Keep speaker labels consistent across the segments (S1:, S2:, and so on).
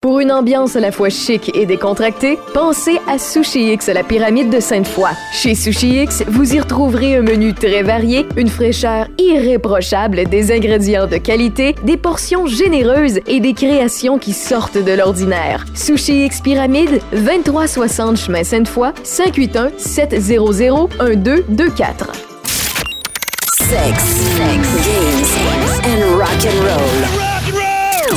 S1: Pour une ambiance à la fois chic et décontractée, pensez à Sushi X à la pyramide de Sainte-Foy. Chez Sushi X, vous y retrouverez un menu très varié, une fraîcheur irréprochable, des ingrédients de qualité, des portions généreuses et des créations qui sortent de l'ordinaire. Sushi X Pyramide, 2360 chemin Sainte-Foy, 581 700 1224.
S2: Sex, sex, games and rock and roll.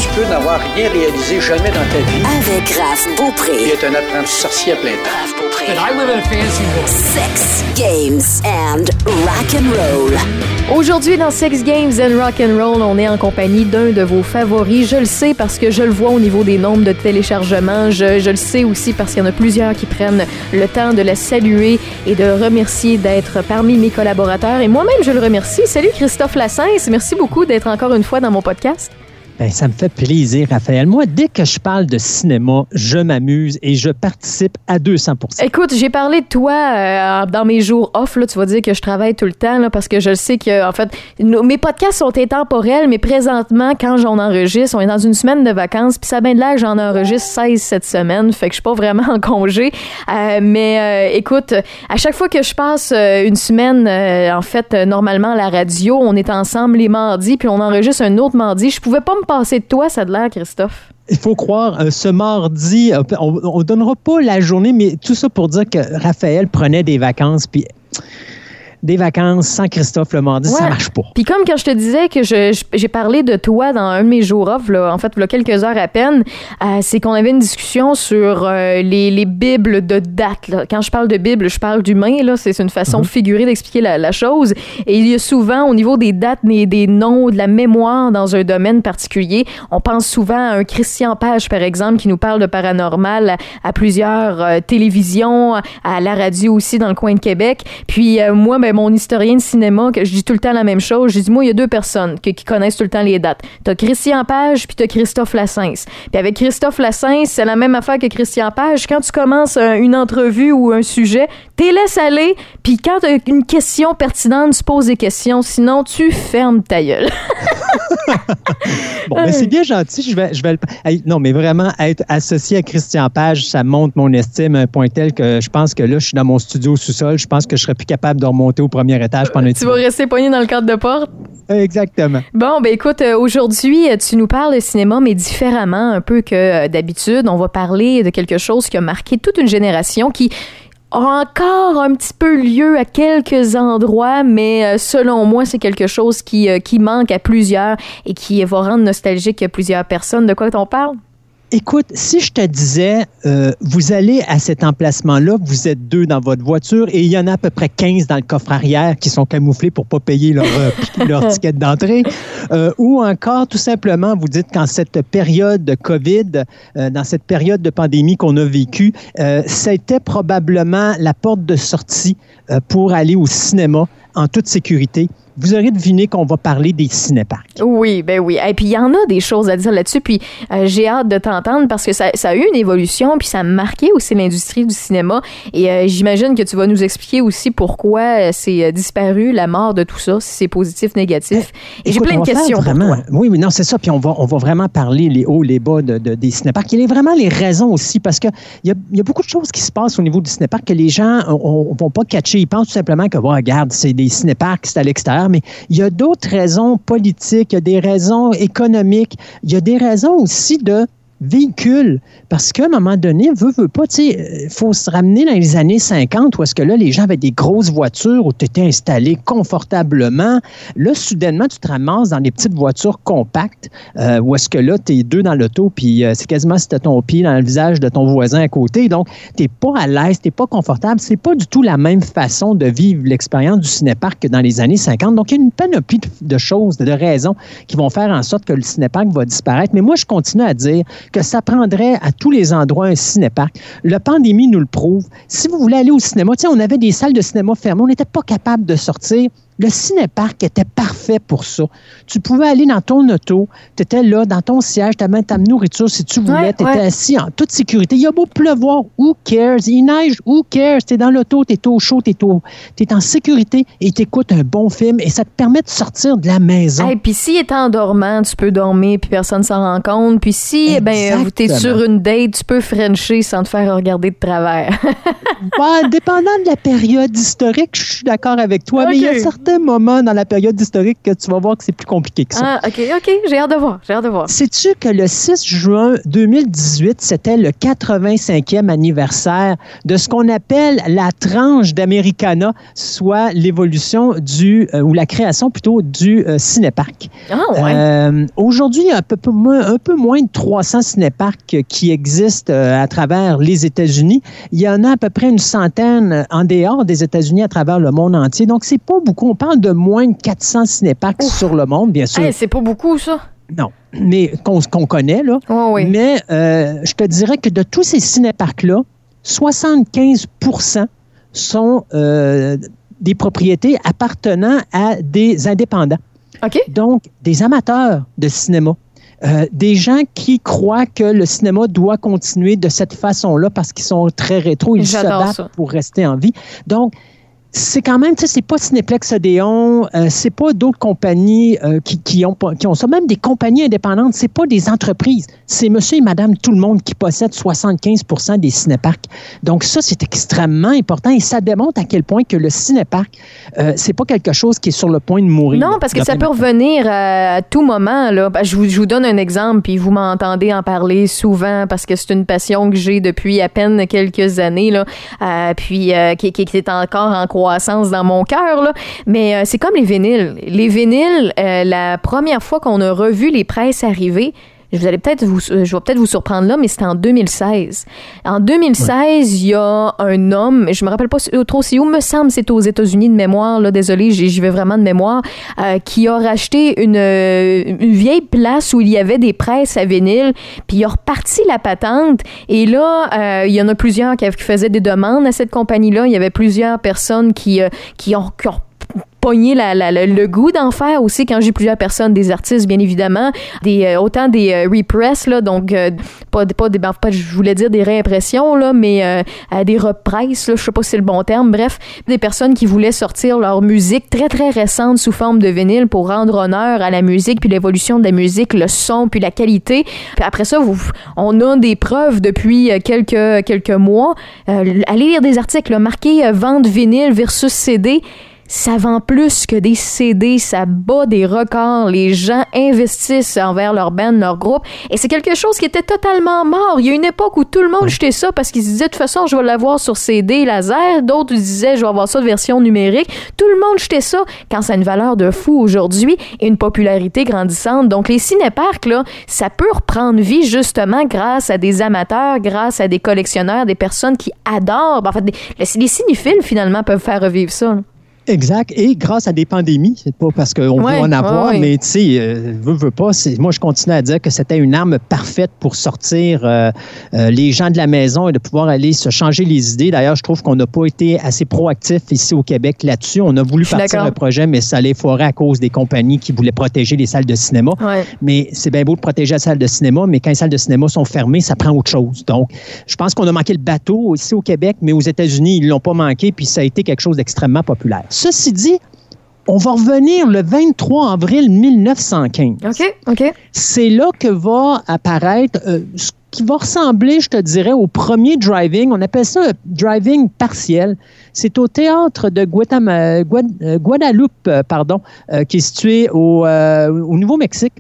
S3: Tu peux n'avoir rien réalisé jamais dans ta vie.
S2: Avec Raph Beaupré.
S3: Il est un apprenti sorcier à plein temps.
S2: Raph Beaupré.
S4: I live in a fancy world.
S2: Sex, games and rock and roll.
S1: Aujourd'hui, dans Sex Games and Rock and Roll, on est en compagnie d'un de vos favoris. Je le sais parce que je le vois au niveau des nombres de téléchargements. Je, je le sais aussi parce qu'il y en a plusieurs qui prennent le temps de la saluer et de remercier d'être parmi mes collaborateurs. Et moi-même, je le remercie. Salut Christophe Lassens. Merci beaucoup d'être encore une fois dans mon podcast.
S5: Ben, ça me fait plaisir, Raphaël. Moi, dès que je parle de cinéma, je m'amuse et je participe à 200%
S1: Écoute, j'ai parlé de toi euh, dans mes jours off. Là, tu vas dire que je travaille tout le temps là, parce que je sais que, en fait, mes podcasts sont intemporels, mais présentement, quand j'en enregistre, on est dans une semaine de vacances, puis ça bien de que j'en enregistre 16 cette semaine, fait que je suis pas vraiment en congé. Euh, mais euh, écoute, à chaque fois que je passe une semaine, en fait, normalement à la radio, on est ensemble les mardis, puis on enregistre un autre mardi. Je pouvais pas me passer de toi, ça de l'air, Christophe.
S5: Il faut croire, euh, ce mardi, euh, on ne donnera pas la journée, mais tout ça pour dire que Raphaël prenait des vacances, puis des vacances sans Christophe le mardi, ça
S1: Ouais.
S5: marche pas.
S1: Puis comme quand je te disais que j'ai parlé de toi dans un de mes jours off, là, en fait, il y a quelques heures à peine, euh, c'est qu'on avait une discussion sur euh, les, les bibles de date. là. Quand je parle de bible, je parle d'humain. C'est une façon figurée d'expliquer la, la chose. Et il y a souvent, au niveau des dates, des, des noms, de la mémoire dans un domaine particulier, on pense souvent à un Christian Page, par exemple, qui nous parle de paranormal à, à plusieurs euh, télévisions, à la radio aussi dans le coin de Québec. Puis euh, moi, ben, mon historien de cinéma, que je dis tout le temps la même chose, j'ai dit, moi, il y a deux personnes que- qui connaissent tout le temps les dates. T'as Christian Page, puis t'as Christophe Lassens. Puis avec Christophe Lassens, c'est la même affaire que Christian Page. Quand tu commences euh, une entrevue ou un sujet, t'es laisse aller, puis quand t'as une question pertinente, tu poses des questions. Sinon, tu fermes ta gueule.
S5: Bon, ben, c'est bien gentil. Je vais, je vais le- non, mais vraiment, être associé à Christian Page, ça monte mon estime à un point tel que je pense que là, je suis dans mon studio sous-sol. Je pense que je serais plus capable de remonter au premier étage pendant un
S1: tu vas rester poigné dans le cadre de porte?
S5: Exactement.
S1: Bon, ben écoute, euh, aujourd'hui, euh, tu nous parles de cinéma, mais différemment un peu que euh, d'habitude. On va parler de quelque chose qui a marqué toute une génération qui a encore un petit peu lieu à quelques endroits, mais selon moi, c'est quelque chose qui, qui manque à plusieurs et qui va rendre nostalgique plusieurs personnes. De quoi on parle?
S5: Écoute, si je te disais, euh, vous allez à cet emplacement-là, vous êtes deux dans votre voiture et il y en a à peu près 15 dans le coffre arrière qui sont camouflés pour pas payer leur, euh, leur ticket d'entrée, euh, ou encore tout simplement, vous dites qu'en cette période de COVID, euh, dans cette période de pandémie qu'on a vécue, euh, c'était probablement la porte de sortie euh, pour aller au cinéma en toute sécurité. Vous aurez deviné qu'on va parler des cinéparcs.
S1: Oui, ben oui. Et puis il y en a des choses à dire là-dessus. Puis euh, j'ai hâte de t'entendre parce que ça, ça a eu une évolution, puis ça a marqué aussi l'industrie du cinéma. Et euh, j'imagine que tu vas nous expliquer aussi pourquoi euh, c'est disparu, la mort de tout ça, si c'est positif, négatif. Et j'ai plein de questions. pour
S5: Vraiment,
S1: toi.
S5: oui, oui, non, c'est ça. Puis on va, on va vraiment parler les hauts, les bas de, de- des cinéparcs. Il y a vraiment les raisons aussi, parce qu'il y a, y a beaucoup de choses qui se passent au niveau du cinéparc que les gens ne vont pas catcher. Ils pensent tout simplement que, ouais, regarde, c'est des cinéparcs, c'est à l'extérieur. Mais il y a d'autres raisons politiques, il y a des raisons économiques, il y a des raisons aussi de véhicules. Parce qu'à un moment donné, veut, veut pas, tu sais, il faut se ramener dans les années 50 où est-ce que là, les gens avaient des grosses voitures où tu étais installé confortablement. Là, soudainement, tu te ramasses dans des petites voitures compactes euh, où est-ce que là, tu es deux dans l'auto, puis euh, c'est quasiment si tu ton pied dans le visage de ton voisin à côté. Donc, tu pas à l'aise, tu pas confortable. C'est pas du tout la même façon de vivre l'expérience du cinéparc que dans les années 50. Donc, il y a une panoplie de, de choses, de raisons qui vont faire en sorte que le cinéparc va disparaître. Mais moi, je continue à dire que ça prendrait à tous les endroits un cinéparc. La pandémie nous le prouve. Si vous voulez aller au cinéma, sais, on avait des salles de cinéma fermées, on n'était pas capable de sortir. Le cinéparc était parfait pour ça. Tu pouvais aller dans ton auto, tu étais là, dans ton siège, tu avais ta nourriture si tu voulais,
S1: Ouais,
S5: tu étais
S1: ouais.
S5: assis en toute sécurité. Il y a beau pleuvoir, who cares? Il neige, who cares? Tu es dans l'auto, tu es au chaud, tu es, en sécurité et tu écoutes un bon film et ça te permet de sortir de la maison.
S1: Et puis s'il est endormant, tu peux dormir puis personne s'en rend compte. Puis si eh ben t'es
S5: Exactement.
S1: sur une date, tu peux frencher sans te faire regarder de travers.
S5: Ouais, dépendant de la période historique, je suis d'accord avec toi, mais il y a. moments dans la période historique que tu vas voir que c'est plus compliqué que ça.
S1: ah, OK, OK, j'ai hâte de voir, j'ai hâte de voir.
S5: Sais-tu que le 6 juin 2018, c'était le 85e anniversaire de ce qu'on appelle la tranche d'Americana, soit l'évolution du, euh, ou la création plutôt du euh, cinéparc?
S1: Ah ouais.
S5: Euh, Aujourd'hui, il y a un peu, un peu moins de 300 cinéparcs qui existent à travers les États-Unis. Il y en a à peu près une centaine en dehors des États-Unis à travers le monde entier. Donc, c'est pas beaucoup. On parle de moins de 400 cinéparcs sur le monde, bien sûr.
S1: Hey, c'est pas beaucoup ça.
S5: Non, mais qu'on connaît, là.
S1: Ouais, oui.
S5: Mais euh, je te dirais que de tous ces cinéparcs-là, 75% sont euh, des propriétés appartenant à des indépendants.
S1: OK.
S5: Donc, des amateurs de cinéma. Euh, des gens qui croient que le cinéma doit continuer de cette façon-là parce qu'ils sont très rétro, ils se battent
S1: ça.
S5: pour rester en vie. Donc, c'est quand même, tu sais, c'est pas Cinéplex Odéon, euh, c'est pas d'autres compagnies euh, qui, qui, ont, pas- qui ont ça, même des compagnies indépendantes, c'est pas des entreprises, c'est monsieur et madame tout le monde qui possède 75% des cinéparcs. Donc ça, c'est extrêmement important et ça démontre à quel point que le cinéparc, euh, c'est pas quelque chose qui est sur le point de mourir.
S1: Non, parce que ça peut revenir à, à tout moment. Là. Ben, je, vous, je vous donne un exemple, puis vous m'entendez en parler souvent parce que c'est une passion que j'ai depuis à peine quelques années, là, euh, puis euh, qui, qui- qui est encore en croissance dans mon cœur. Mais euh, c'est comme les vinyles. Les vinyles, euh, la première fois qu'on a revu les presses arriver, vous allez peut-être vous, euh, je vais peut-être vous surprendre là, mais c'était en 2016. En 2016, il y a un homme, je me rappelle pas trop c'est où, me semble c'est aux États-Unis de mémoire, là, désolé, j'y j'y vais vraiment de mémoire, euh, qui a racheté une, euh, une vieille place où il y avait des presses à vinyle, puis il a reparti la patente, et là, euh, il y en a plusieurs qui, qui faisaient des demandes à cette compagnie-là, il y avait plusieurs personnes qui, euh, qui ont, qui ont pogné la- la- la- le goût d'en faire aussi quand j'ai plusieurs personnes, des artistes bien évidemment, des euh, autant des euh, repress là, donc euh, pas pas des ben, pas je voulais dire des réimpressions là, mais euh, des represses là, je sais pas si c'est le bon terme, bref, des personnes qui voulaient sortir leur musique très très récente sous forme de vinyle pour rendre honneur à la musique puis l'évolution de la musique, le son puis la qualité. Puis après ça, vous, on a des preuves depuis euh, quelques quelques mois. Euh, allez lire des articles là, marqués vente vinyle versus CD ça vend plus que des CD, ça bat des records. Les gens investissent envers leur band, leur groupe. Et c'est quelque chose qui était totalement mort. Il y a une époque où tout le monde jetait ça parce qu'ils se disaient, de toute façon, je vais l'avoir sur CD laser. D'autres disaient, je vais avoir ça de version numérique. Tout le monde jetait ça quand ça a une valeur de fou aujourd'hui et une popularité grandissante. Donc, les cinéparcs, là, ça peut reprendre vie justement grâce à des amateurs, grâce à des collectionneurs, des personnes qui adorent. En fait, des- les cinéphiles, finalement, peuvent faire revivre ça. là.
S5: Exact. Et grâce à des pandémies, c'est pas parce qu'on
S1: Ouais,
S5: veut en avoir,
S1: ouais, ouais.
S5: mais tu sais, euh, veut, veut pas. Moi, je continue à dire que c'était une arme parfaite pour sortir euh, euh, les gens de la maison et de pouvoir aller se changer les idées. D'ailleurs, je trouve qu'on n'a pas été assez proactif ici au Québec là-dessus. On a voulu partir un projet, mais ça allait foirer à cause des compagnies qui voulaient protéger les salles de cinéma. Mais c'est bien beau de protéger la salle de cinéma, mais quand les salles de cinéma sont fermées, ça prend autre chose. Donc, je pense qu'on a manqué le bateau ici au Québec, mais aux États-Unis, ils l'ont pas manqué, puis ça a été quelque chose d'extrêmement populaire. Ceci dit, on va revenir le 23 avril 1915.
S1: OK, OK.
S5: C'est là que va apparaître euh, ce qui va ressembler, je te dirais, au premier driving. On appelle ça un driving partiel. C'est au théâtre de Guatam- Guad- euh, Guadeloupe, euh, pardon, euh, qui est situé au, euh, au Nouveau-Mexique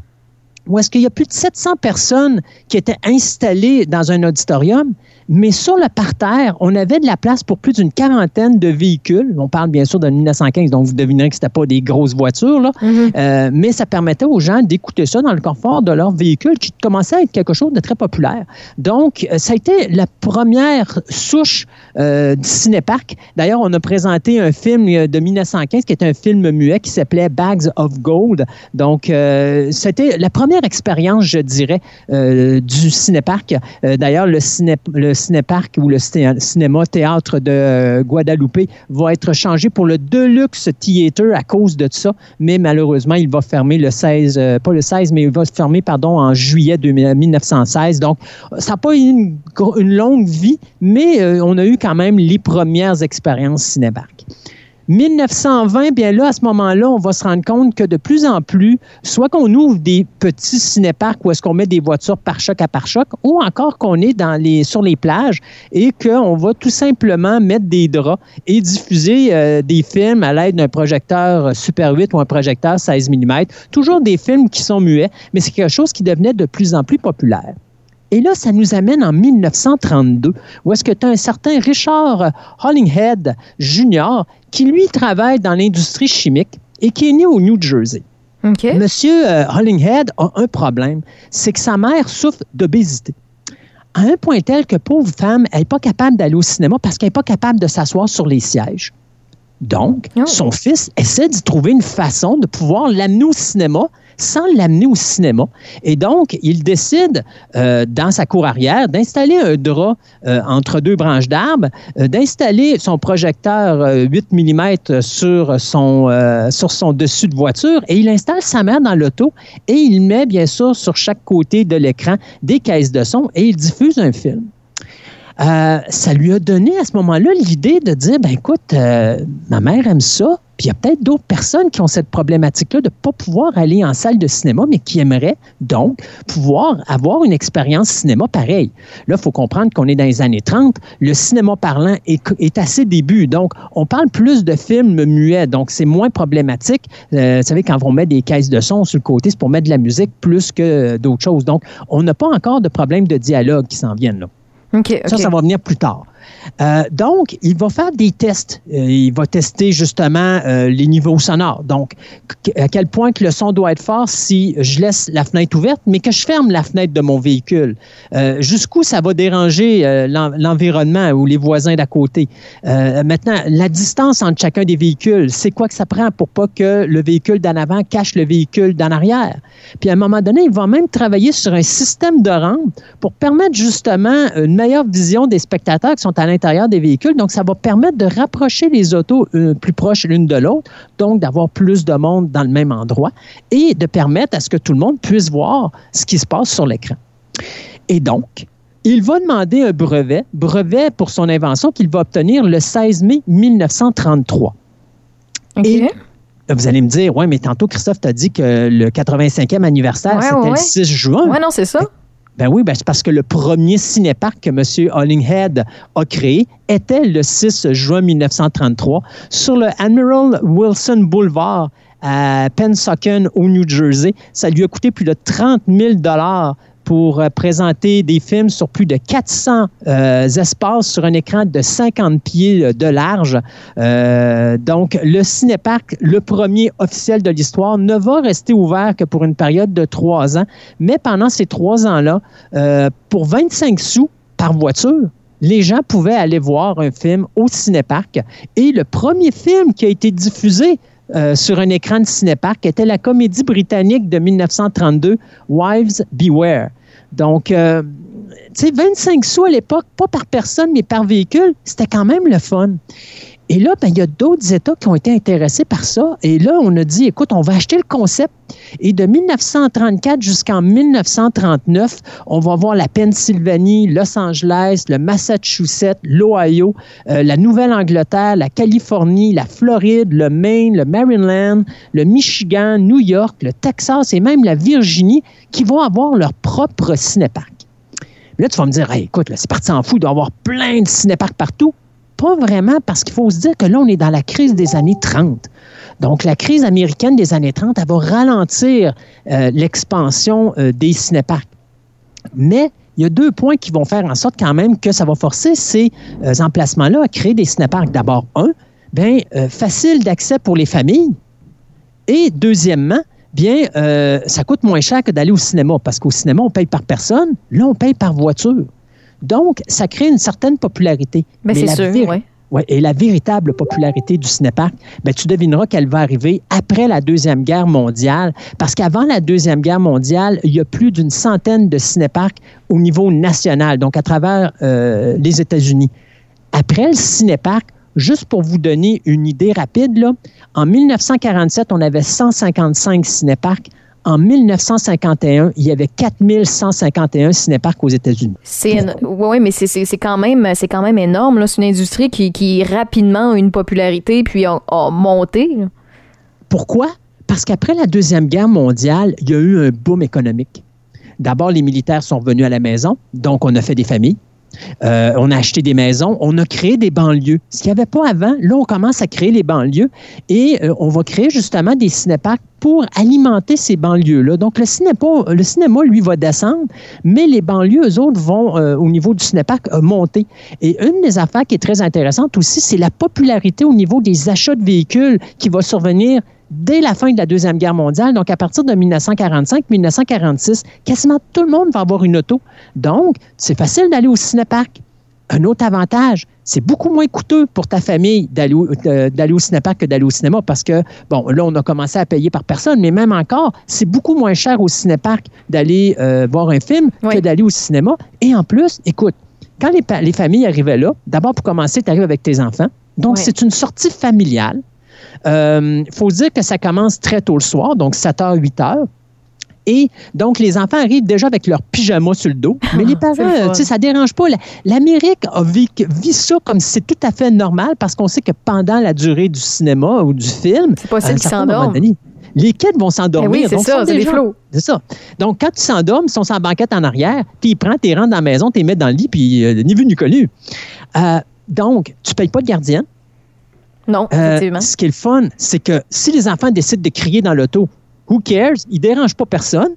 S5: où est-ce qu'il y a plus de 700 personnes qui étaient installées dans un auditorium, mais sur le parterre, on avait de la place pour plus d'une quarantaine de véhicules. On parle bien sûr de 1915, donc vous devinerez que ce pas des grosses voitures, là. Euh, mais ça permettait aux gens d'écouter ça dans le confort de leur véhicule, qui commençait à être quelque chose de très populaire. Donc, euh, ça a été la première souche euh, du cinéparc. D'ailleurs, on a présenté un film euh, de 1915 qui est un film muet qui s'appelait Bags of Gold. Donc, euh, c'était la première expérience, je dirais, du cinéparc. D'ailleurs, le, ciné, le cinéparc ou le cinéma théâtre de Guadalupe va être changé pour le Deluxe Theater à cause de ça, mais malheureusement, il va fermer le 16, pas le 16, mais il va fermer, pardon, en juillet 1916. Donc, ça n'a pas eu une, une, longue vie, mais on a eu quand même les premières expériences cinéparc. 1920, bien là, à ce moment-là, on va se rendre compte que de plus en plus, soit qu'on ouvre des petits cinéparcs où est-ce qu'on met des voitures par choc à par choc, ou encore qu'on est sur les plages et qu'on va tout simplement mettre des draps et diffuser euh, des films à l'aide d'un projecteur Super 8 ou un projecteur 16 mm. Toujours des films qui sont muets, mais c'est quelque chose qui devenait de plus en plus populaire. Et là, ça nous amène en 1932, où est-ce que tu as un certain Richard Hollinghead Jr. qui, lui, travaille dans l'industrie chimique et qui est né au New Jersey. Monsieur euh, Hollinghead a un problème, c'est que sa mère souffre d'obésité. À un point tel que pauvre femme, elle n'est pas capable d'aller au cinéma parce qu'elle n'est pas capable de s'asseoir sur les sièges. Donc, oh. son fils essaie d'y trouver une façon de pouvoir l'amener au cinéma sans l'amener au cinéma. Et donc, il décide, euh, dans sa cour arrière, d'installer un drap euh, entre deux branches d'arbres, euh, d'installer son projecteur 8 mm sur son, sur son dessus de voiture et il installe sa mère dans l'auto et il met, bien sûr, sur chaque côté de l'écran des caisses de son et il diffuse un film. Ça lui a donné à ce moment-là l'idée de dire, ben écoute, ma mère aime ça, puis il y a peut-être d'autres personnes qui ont cette problématique-là de ne pas pouvoir aller en salle de cinéma, mais qui aimeraient donc pouvoir avoir une expérience cinéma pareille. Là, il faut comprendre qu'on est dans les années 30. Le cinéma parlant est, est à ses débuts. Donc, on parle plus de films muets. Donc, c'est moins problématique. Euh, vous savez, quand on met des caisses de son sur le côté, c'est pour mettre de la musique plus que d'autres choses. Donc, on n'a pas encore de problème de dialogue qui s'en viennent là. Ça, ça va venir plus tard. Euh, donc, il va faire des tests. Euh, il va tester justement euh, les niveaux sonores. Donc, à quel point que le son doit être fort si je laisse la fenêtre ouverte, mais que je ferme la fenêtre de mon véhicule. Jusqu'où ça va déranger l'environnement ou les voisins d'à côté. maintenant, la distance entre chacun des véhicules, c'est quoi que ça prend pour pas que le véhicule d'en avant cache le véhicule d'en arrière? Puis à un moment donné, il va même travailler sur un système de rampe pour permettre justement une meilleure vision des spectateurs qui sont à l'intérieur des véhicules. Donc, ça va permettre de rapprocher les autos euh, plus proches l'une de l'autre, donc d'avoir plus de monde dans le même endroit et de permettre à ce que tout le monde puisse voir ce qui se passe sur l'écran. Et donc, il va demander un brevet, brevet pour son invention qu'il va obtenir le 16 mai 1933. Et vous allez me dire, oui, mais tantôt, Christophe t'a dit que le 85e anniversaire, c'était le 6 juin.
S1: Oui, non, c'est ça.
S5: Ben oui, ben c'est parce que le premier cinépark que M. Hollinghead a créé était le 6 juin 1933 sur le Admiral Wilson Boulevard à Pensacola, au New Jersey. Ça lui a coûté plus de 30 000 pour euh, présenter des films sur plus de 400 euh, espaces sur un écran de 50 pieds euh, de large. donc, le cinéparc, le premier officiel de l'histoire, ne va rester ouvert que pour une période de trois ans. Mais pendant ces trois ans-là, pour 25 sous par voiture, les gens pouvaient aller voir un film au cinéparc. Et le premier film qui a été diffusé sur un écran de cinéparc était la comédie britannique de 1932, Wives Beware. Donc, euh, tu sais, 25 sous à l'époque, pas par personne, mais par véhicule, c'était quand même le fun. Et là, ben, il y a d'autres États qui ont été intéressés par ça. Et là, on a dit, écoute, on va acheter le concept. Et de 1934 jusqu'en 1939, on va voir la Pennsylvanie, Los Angeles, le Massachusetts, l'Ohio, euh, la Nouvelle-Angleterre, la Californie, la Floride, le Maine, le Maryland, le Michigan, New York, le Texas et même la Virginie qui vont avoir leur propre cinéparc. Là, tu vas me dire, écoute, c'est parti en fou, il doit y avoir plein de cinéparcs partout pas vraiment parce qu'il faut se dire que là, on est dans la crise des années 30. Donc, la crise américaine des années 30, elle va ralentir euh, l'expansion euh, des cinéparcs. Mais il y a deux points qui vont faire en sorte quand même que ça va forcer ces euh, emplacements-là à créer des cinéparcs. D'abord, un, bien, facile d'accès pour les familles. Et deuxièmement, bien, ça coûte moins cher que d'aller au cinéma parce qu'au cinéma, on paye par personne. Là, on paye par voiture. Donc, ça crée une certaine popularité.
S1: Mais, c'est sûr, oui.
S5: Ouais, et la véritable popularité du cinépark, ben, tu devineras qu'elle va arriver après la Deuxième Guerre mondiale, parce qu'avant la Deuxième Guerre mondiale, il y a plus d'une centaine de cinéparks au niveau national, donc à travers euh, les États-Unis. Après le cinépark, juste pour vous donner une idée rapide, là, en 1947, on avait 155 cinéparks. En 1951, il y avait 4151 cinéparks aux États-Unis.
S1: C'est oui, mais c'est quand même c'est quand même énorme. C'est une industrie qui, qui rapidement a une popularité puis a, monté.
S5: Pourquoi? Parce qu'après la Deuxième Guerre mondiale, il y a eu un boom économique. D'abord, les militaires sont venus à la maison, donc on a fait des familles. Euh, on a acheté des maisons, on a créé des banlieues. Ce qu'il n'y avait pas avant, là, on commence à créer les banlieues et euh, on va créer justement des cinéparks pour alimenter ces banlieues-là. Donc, le cinéma, lui, va descendre, mais les banlieues, eux autres, vont, euh, au niveau du cinépark, monter. Et une des affaires qui est très intéressante aussi, c'est la popularité au niveau des achats de véhicules qui va survenir dès la fin de la Deuxième Guerre mondiale, donc à partir de 1945-1946, quasiment tout le monde va avoir une auto. Donc, c'est facile d'aller au cinépark. Un autre avantage, c'est beaucoup moins coûteux pour ta famille d'aller au, euh, au cinépark que d'aller au cinéma parce que, bon, là, on a commencé à payer par personne, mais même encore, c'est beaucoup moins cher au cinépark d'aller euh, voir un film que d'aller au cinéma. Et en plus, écoute, quand les, familles arrivaient là, d'abord, pour commencer, tu arrives avec tes enfants. Donc, c'est une sortie familiale. Il euh, faut dire que ça commence très tôt le soir, donc 7h, 8h. Et donc, les enfants arrivent déjà avec leur pyjama sur le dos. Mais les parents, tu sais, ça dérange pas. L'Amérique vu, ça comme si c'est tout à fait normal parce qu'on sait que pendant la durée du cinéma ou du film,
S1: c'est possible qu'ils s'endorment.
S5: Les kids vont s'endormir.
S1: Eh oui, c'est ça, c'est des flots.
S5: C'est ça. Donc, quand tu s'endormes, ils sont sans banquette en arrière, puis ils prennent, tes rentres dans la maison, tu les mets dans le lit, puis euh, ni vu ni connu. Euh, donc, tu ne payes pas de gardien.
S1: Non,
S5: euh, ce qui est le fun, c'est que si les enfants décident de crier dans l'auto, who cares? Ils ne dérangent pas personne.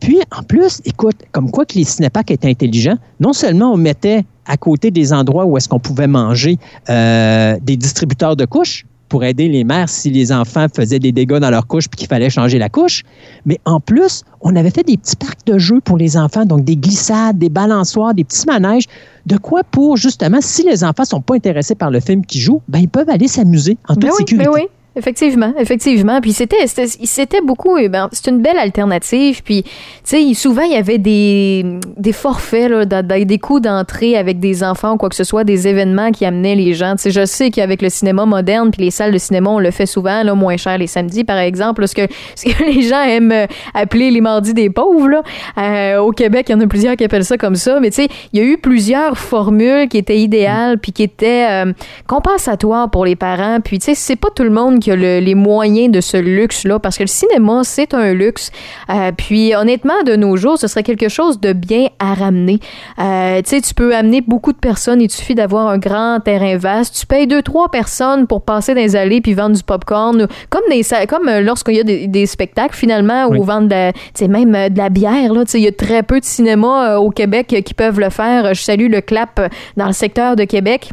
S5: Puis, en plus, écoute, comme quoi que les cinéparks étaient intelligents, non seulement on mettait à côté des endroits où est-ce qu'on pouvait manger euh, des distributeurs de couches, pour aider les mères si les enfants faisaient des dégâts dans leur couche puis qu'il fallait changer la couche. Mais en plus, on avait fait des petits parcs de jeux pour les enfants, donc des glissades, des balançoires, des petits manèges. De quoi pour, justement, si les enfants sont pas intéressés par le film qui joue, ben ils peuvent aller s'amuser en toute
S1: ben
S5: sécurité.
S1: Ben oui. Effectivement, effectivement. Puis c'était, c'était, beaucoup. Eh ben, c'est une belle alternative. Puis, tu sais, souvent il y avait des, des forfaits, là, des coûts d'entrée avec des enfants ou quoi que ce soit, des événements qui amenaient les gens. Tu sais, je sais qu'avec le cinéma moderne puis les salles de cinéma, on le fait souvent, là, moins cher les samedis, par exemple. Ce que, ce que les gens aiment euh, appeler les mardis des pauvres. Là. Euh, au Québec, il y en a plusieurs qui appellent ça comme ça. Mais tu sais, il y a eu plusieurs formules qui étaient idéales puis qui étaient euh, compensatoires pour les parents. Puis, tu sais, c'est pas tout le monde qui les moyens de ce luxe-là, parce que le cinéma, c'est un luxe. Euh, puis honnêtement, de nos jours, ce serait quelque chose de bien à ramener. Euh, tu sais, tu peux amener beaucoup de personnes, il suffit d'avoir un grand terrain vaste. Tu payes deux, trois personnes pour passer dans les allées puis vendre du popcorn, comme des, comme euh, lorsqu'il y a des, spectacles finalement, ou vendre de, même de la bière. Là, il y a très peu de cinémas au Québec qui peuvent le faire. Je salue le clap dans le secteur de Québec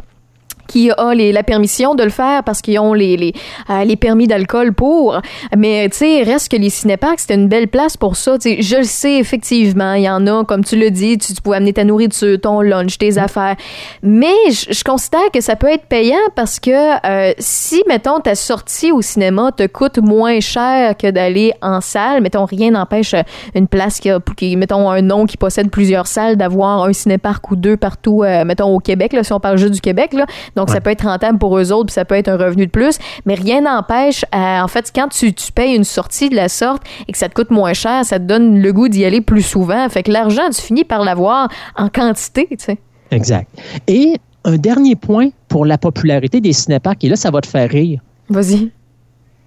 S1: qui a les, la permission de le faire parce qu'ils ont les, les, euh, les permis d'alcool pour. Mais, tu sais, reste que les cinéparks, c'était une belle place pour ça. Tu sais, je le sais, effectivement, il y en a, comme tu le dis, tu, pouvais amener ta nourriture, ton lunch, tes affaires. Mais je, considère que ça peut être payant parce que euh, si, mettons, ta sortie au cinéma te coûte moins cher que d'aller en salle, mettons, rien n'empêche une place qui, a, mettons, un nom qui possède plusieurs salles d'avoir un cinépark ou deux partout, euh, mettons, au Québec, là, si on parle juste du Québec, là. Donc, ça peut être rentable pour eux autres, puis ça peut être un revenu de plus. Mais rien n'empêche, euh, en fait, quand tu, tu payes une sortie de la sorte et que ça te coûte moins cher, ça te donne le goût d'y aller plus souvent. Fait que l'argent, tu finis par l'avoir en quantité, tu sais.
S5: Exact. Et un dernier point pour la popularité des cinéparks, et là, ça va te faire rire.
S1: Vas-y.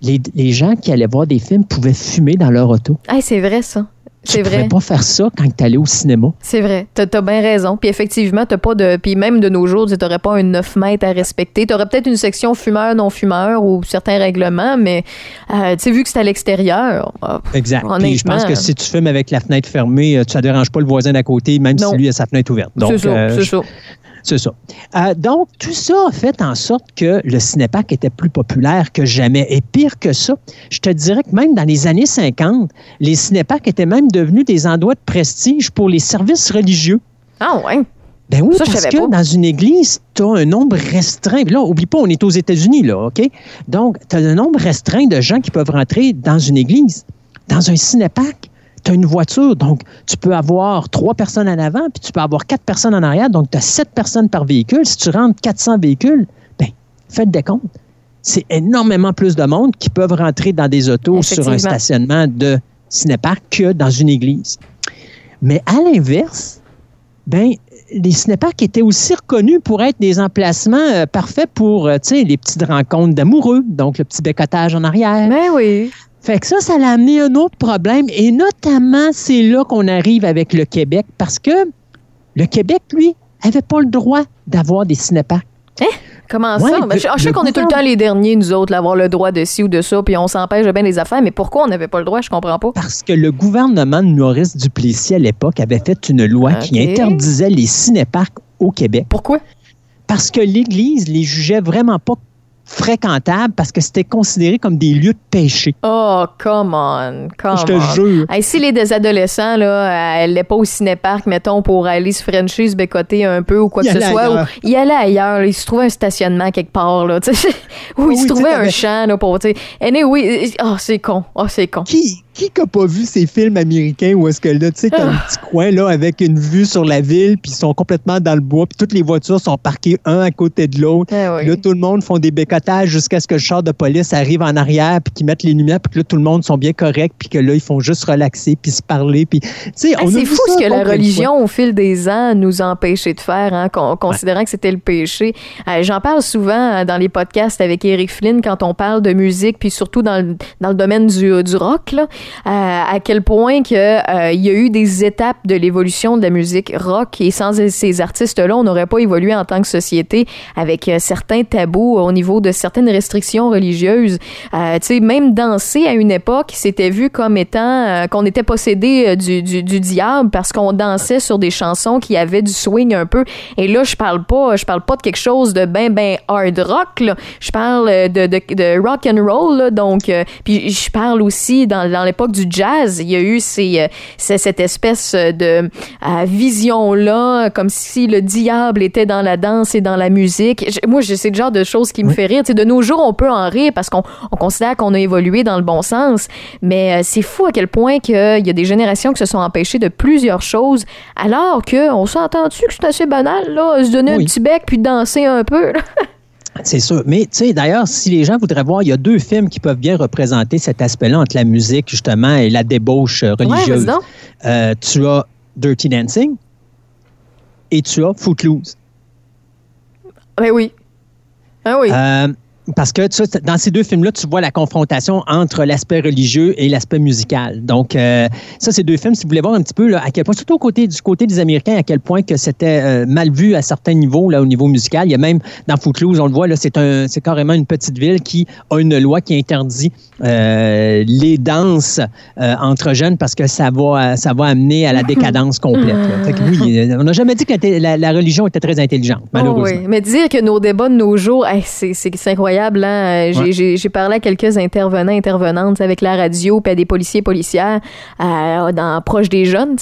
S5: Les, les, gens qui allaient voir des films pouvaient fumer dans leur auto.
S1: Ah, c'est vrai, ça.
S5: C'est vrai. Tu pas faire ça quand tu allais au cinéma.
S1: C'est vrai. Tu as, bien raison. Puis effectivement, tu pas de. Puis même de nos jours, tu n'aurais pas un 9 mètres à respecter. Tu aurais peut-être une section fumeur, non-fumeur ou certains règlements, mais euh, tu sais, vu que c'est à l'extérieur.
S5: Ah, exact. Puis je pense que si tu fumes avec la fenêtre fermée, euh, ça ne dérange pas le voisin d'à côté, même si lui a sa fenêtre ouverte.
S1: C'est. Euh, ça.
S5: C'est ça. Euh, donc, tout ça a fait en sorte que le cinépark était plus populaire que jamais. Et pire que ça, je te dirais que même dans les années 50, les cinéparks étaient même devenus des endroits de prestige pour les services religieux.
S1: Ah ouais.
S5: Ben oui,
S1: Ça,
S5: parce que
S1: pas.
S5: dans une église, tu as un nombre restreint. Là, oublie pas, on est aux États-Unis, là, OK? Donc, tu as un nombre restreint de gens qui peuvent rentrer dans une église. Dans un cinéparc, tu as une voiture. Donc, tu peux avoir trois personnes en avant, puis tu peux avoir quatre personnes en arrière. Donc, tu as sept personnes par véhicule. Si tu rentres 400 véhicules, ben, faites des comptes. C'est énormément plus de monde qui peuvent rentrer dans des autos sur un stationnement de cinéparc que dans une église. Mais à l'inverse, ben, les cinéparcs étaient aussi reconnus pour être des emplacements euh, parfaits pour, euh, tu sais, les petites rencontres d'amoureux, donc le petit bécotage en arrière.
S1: Ben oui.
S5: Fait que ça, ça l'a amené un autre problème, et notamment, c'est là qu'on arrive avec le Québec, parce que le Québec, lui, avait pas le droit d'avoir des cinéparcs.
S1: Comment
S5: Ouais,
S1: ça? Ben, je, je sais qu'on est tout le temps les derniers, nous autres, d'avoir le droit de ci ou de ça, puis on s'empêche de bien les affaires, mais pourquoi on n'avait pas le droit? Je comprends pas.
S5: Parce que le gouvernement de Maurice Duplessis, à l'époque, avait fait une loi qui interdisait les cinéparcs au Québec.
S1: Pourquoi?
S5: parce que l'Église les jugeait vraiment pas fréquentables parce que c'était considéré comme des lieux de péché.
S1: Oh, come on, come
S5: Je te
S1: on.
S5: jure.
S1: Hey, si les adolescents, là, allaient pas au cinéparc, mettons, pour aller se frencher, se bécoter un peu ou quoi que ce soit, ou y aller ailleurs, là, ils se trouvaient un stationnement quelque part, là, tu sais, ou ils
S5: Oui,
S1: se
S5: sais,
S1: un champ, là, pour, tu sais. Anyway, oh, c'est con, oh, c'est con.
S5: Qui qui n'a pas vu ces films américains où est-ce que là, tu sais, t'as un
S1: Ah.
S5: petit coin là avec une vue sur la ville, puis ils sont complètement dans le bois, puis toutes les voitures sont parquées un à côté de l'autre.
S1: Ah oui.
S5: Là, tout le monde font des bécotages jusqu'à ce que le char de police arrive en arrière, puis qu'ils mettent les lumières, puis que là, tout le monde sont bien corrects, puis que là, ils font juste relaxer, puis se parler, puis tu sais,
S1: Ah,
S5: on
S1: c'est fou
S5: ça
S1: ce que la religion, au fil des ans, nous a empêché de faire, hein, con- considérant que c'était le péché. Euh, J'en parle souvent euh, dans les podcasts avec Eric Flynn quand on parle de musique, puis surtout dans le, dans le domaine du, du rock, là, euh, à quel point que euh, il y a eu des étapes de l'évolution de la musique rock et sans ces artistes-là, on n'aurait pas évolué en tant que société avec euh, certains tabous au niveau de certaines restrictions religieuses. Tu sais, même danser à une époque, c'était vu comme étant qu'on était possédé du, du, du diable parce qu'on dansait sur des chansons qui avaient du swing un peu. Et là, je parle pas, je parle pas de quelque chose de ben ben hard rock. Là. Je parle euh, de, de, de rock and roll. Là, donc, euh, puis je parle aussi dans, dans l'époque du jazz. Il y a eu ces, euh, cette espèce de euh, vision là, comme si le diable était dans la danse et dans la musique. Je- moi, c'est le genre de choses qui me fait rire. Tu sais, de nos jours, on peut en rire parce qu'on on considère qu'on a évolué dans le bon sens, mais euh, c'est fou à quel point qu'il y a des générations qui se sont empêchées de plusieurs choses, alors que on s'est entendu que c'est assez banal là, se donner
S5: Oui.
S1: un petit bec puis danser un peu. là?
S5: C'est sûr. Mais tu sais, d'ailleurs, si les gens voudraient voir, il y a deux films qui peuvent bien représenter cet aspect-là entre la musique, justement, et la débauche euh,
S1: Ouais,
S5: religieuse. Euh, tu as Dirty Dancing et tu as Footloose.
S1: Ben oui. Ah oui.
S5: Euh, parce que tu dans ces deux films-là, tu vois la confrontation entre l'aspect religieux et l'aspect musical. Donc, euh, ça, c'est deux films, si vous voulez voir un petit peu là, à quel point, surtout au côté, du côté des Américains, à quel point que c'était euh, mal vu à certains niveaux, là, au niveau musical. Il y a même, dans Footloose, on le voit, là, c'est, un, c'est carrément une petite ville qui a une loi qui interdit euh, les danses euh, entre jeunes parce que ça va, ça va amener à la décadence complète. là. Fait que oui, euh, on n'a jamais dit que la, la- la religion était très intelligente, malheureusement.
S1: Oh oui. Mais dire que nos débats de nos jours, hey, c'est, incroyable. Hein? J'ai,
S5: Ouais.
S1: parlé à quelques intervenants, intervenantes avec la radio, puis à des policiers, policières, euh, dans, proche des jeunes.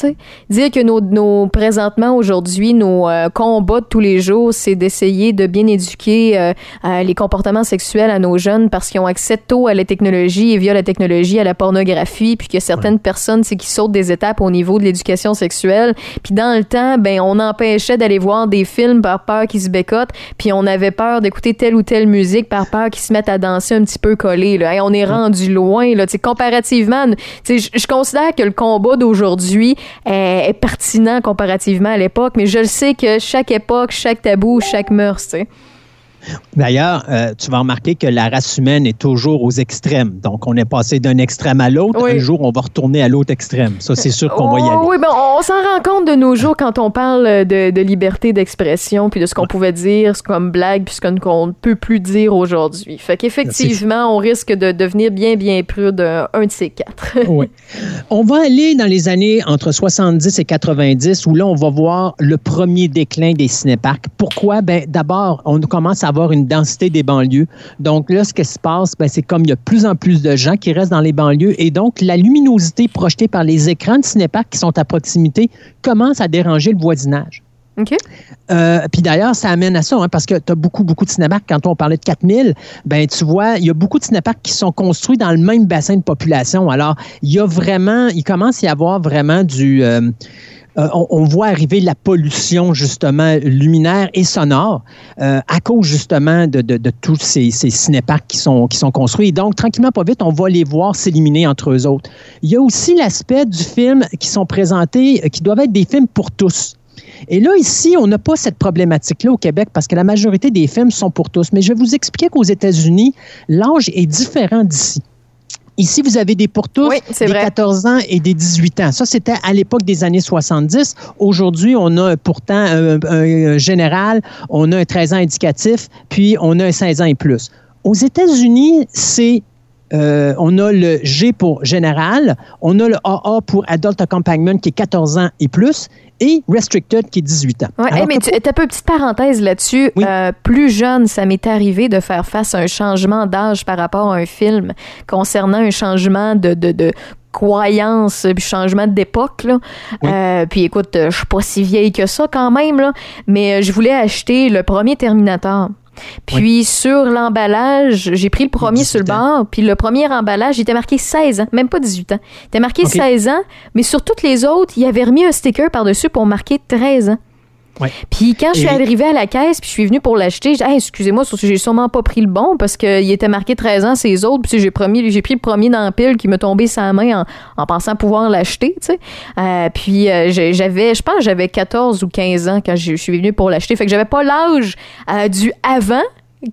S1: Dire que nos, nos présentement, aujourd'hui, nos euh, combats de tous les jours, c'est d'essayer de bien éduquer euh, euh, les comportements sexuels à nos jeunes parce qu'ils ont accès tôt à la technologie et via la technologie à la pornographie, puis que certaines personnes, c'est qui sautent des étapes au niveau de l'éducation sexuelle. Puis dans le temps, ben on empêchait d'aller voir des films par peur qu'ils se bécotent, puis on avait peur d'écouter telle ou telle musique par peur qu'ils se mettent à danser un petit peu collés. Là. Hey, on est rendu loin. Là. Comparativement, je je considère que le combat d'aujourd'hui est, est pertinent comparativement à l'époque, mais je le sais que chaque époque, chaque tabou, chaque mœurs, tu sais.
S5: D'ailleurs, euh, tu vas remarquer que la race humaine est toujours aux extrêmes. Donc, on est passé d'un extrême à l'autre.
S1: Oui.
S5: Un jour, on va retourner à l'autre extrême. Ça, c'est sûr qu'on va y
S1: Oh,
S5: aller.
S1: Oui, ben, on s'en rend compte de nos jours quand on parle de, de liberté d'expression, puis de ce qu'on pouvait dire comme blague, puis ce qu'on ne peut plus dire aujourd'hui. Fait qu'effectivement, on risque de devenir bien, bien prude un, un de ces quatre.
S5: Oui. On va aller dans les années entre 70 et 90 où là, on va voir le premier déclin des cinéparcs. Pourquoi? Ben, d'abord, on commence à avoir une densité des banlieues. Donc là, ce qui se passe, ben, c'est comme il y a de plus en plus de gens qui restent dans les banlieues et donc la luminosité projetée par les écrans de cinéparcs qui sont à proximité commence à déranger le voisinage.
S1: OK.
S5: Euh, puis d'ailleurs, ça amène à ça, hein, parce que tu as beaucoup, beaucoup de cinéparks. Quand on parlait de 4000, ben tu vois, il y a beaucoup de cinéparks qui sont construits dans le même bassin de population. Alors, il y a vraiment, il commence à y avoir vraiment du... euh, euh, on, voit arriver la pollution, justement, luminaire et sonore euh, à cause, justement, de, tous ces, ces qui sont, qui sont construits. Et donc, tranquillement, pas vite, on va les voir s'éliminer entre eux autres. Il y a aussi l'aspect du film qui sont présentés, euh, qui doivent être des films pour tous. Et là, ici, on n'a pas cette problématique-là au Québec parce que la majorité des films sont pour tous. Mais je vais vous expliquer qu'aux États-Unis, l'âge est différent d'ici. Ici, vous avez des pour tous,
S1: Oui,
S5: des
S1: vrai.
S5: 14 ans et des 18 ans. Ça, c'était à l'époque des années 70. Aujourd'hui, on a pourtant un, un- un général, on a un 13 ans indicatif, puis on a un 16 ans et plus. Aux États-Unis, c'est euh, on a le G pour général, on a le AA pour adult accompagnement qui est 14 ans et plus, et restricted qui est 18 ans.
S1: Hey, mais tu pas une petite parenthèse là-dessus.
S5: Oui.
S1: Euh, plus jeune, ça m'est arrivé de faire face à un changement d'âge par rapport à un film concernant un changement de, de, de croyance, puis changement d'époque. Là.
S5: Oui.
S1: Euh, puis écoute, je suis pas si vieille que ça quand même, là, mais je voulais acheter le premier Terminator. Puis sur l'emballage, j'ai pris le premier sur le
S5: 18
S1: bord, puis le premier emballage, il était marqué 16 ans, même pas 18 ans. Il était marqué
S5: OK.
S1: 16 ans, mais sur toutes les autres, il avait remis un sticker par-dessus pour marquer 13 ans.
S5: Ouais.
S1: Puis quand je suis arrivée à la caisse, puis je suis venue pour l'acheter, j'ai dit Hey, excusez-moi, j'ai sûrement pas pris le bon parce qu'il était marqué 13 ans, ces autres, puis j'ai promis, j'ai pris le premier dans la pile qui me tombé sa main en, en pensant pouvoir l'acheter, tu sais. Euh, puis euh, j'avais, je pense, que j'avais 14 ou 15 ans quand je je suis venue pour l'acheter, fait que j'avais pas l'âge euh, du avant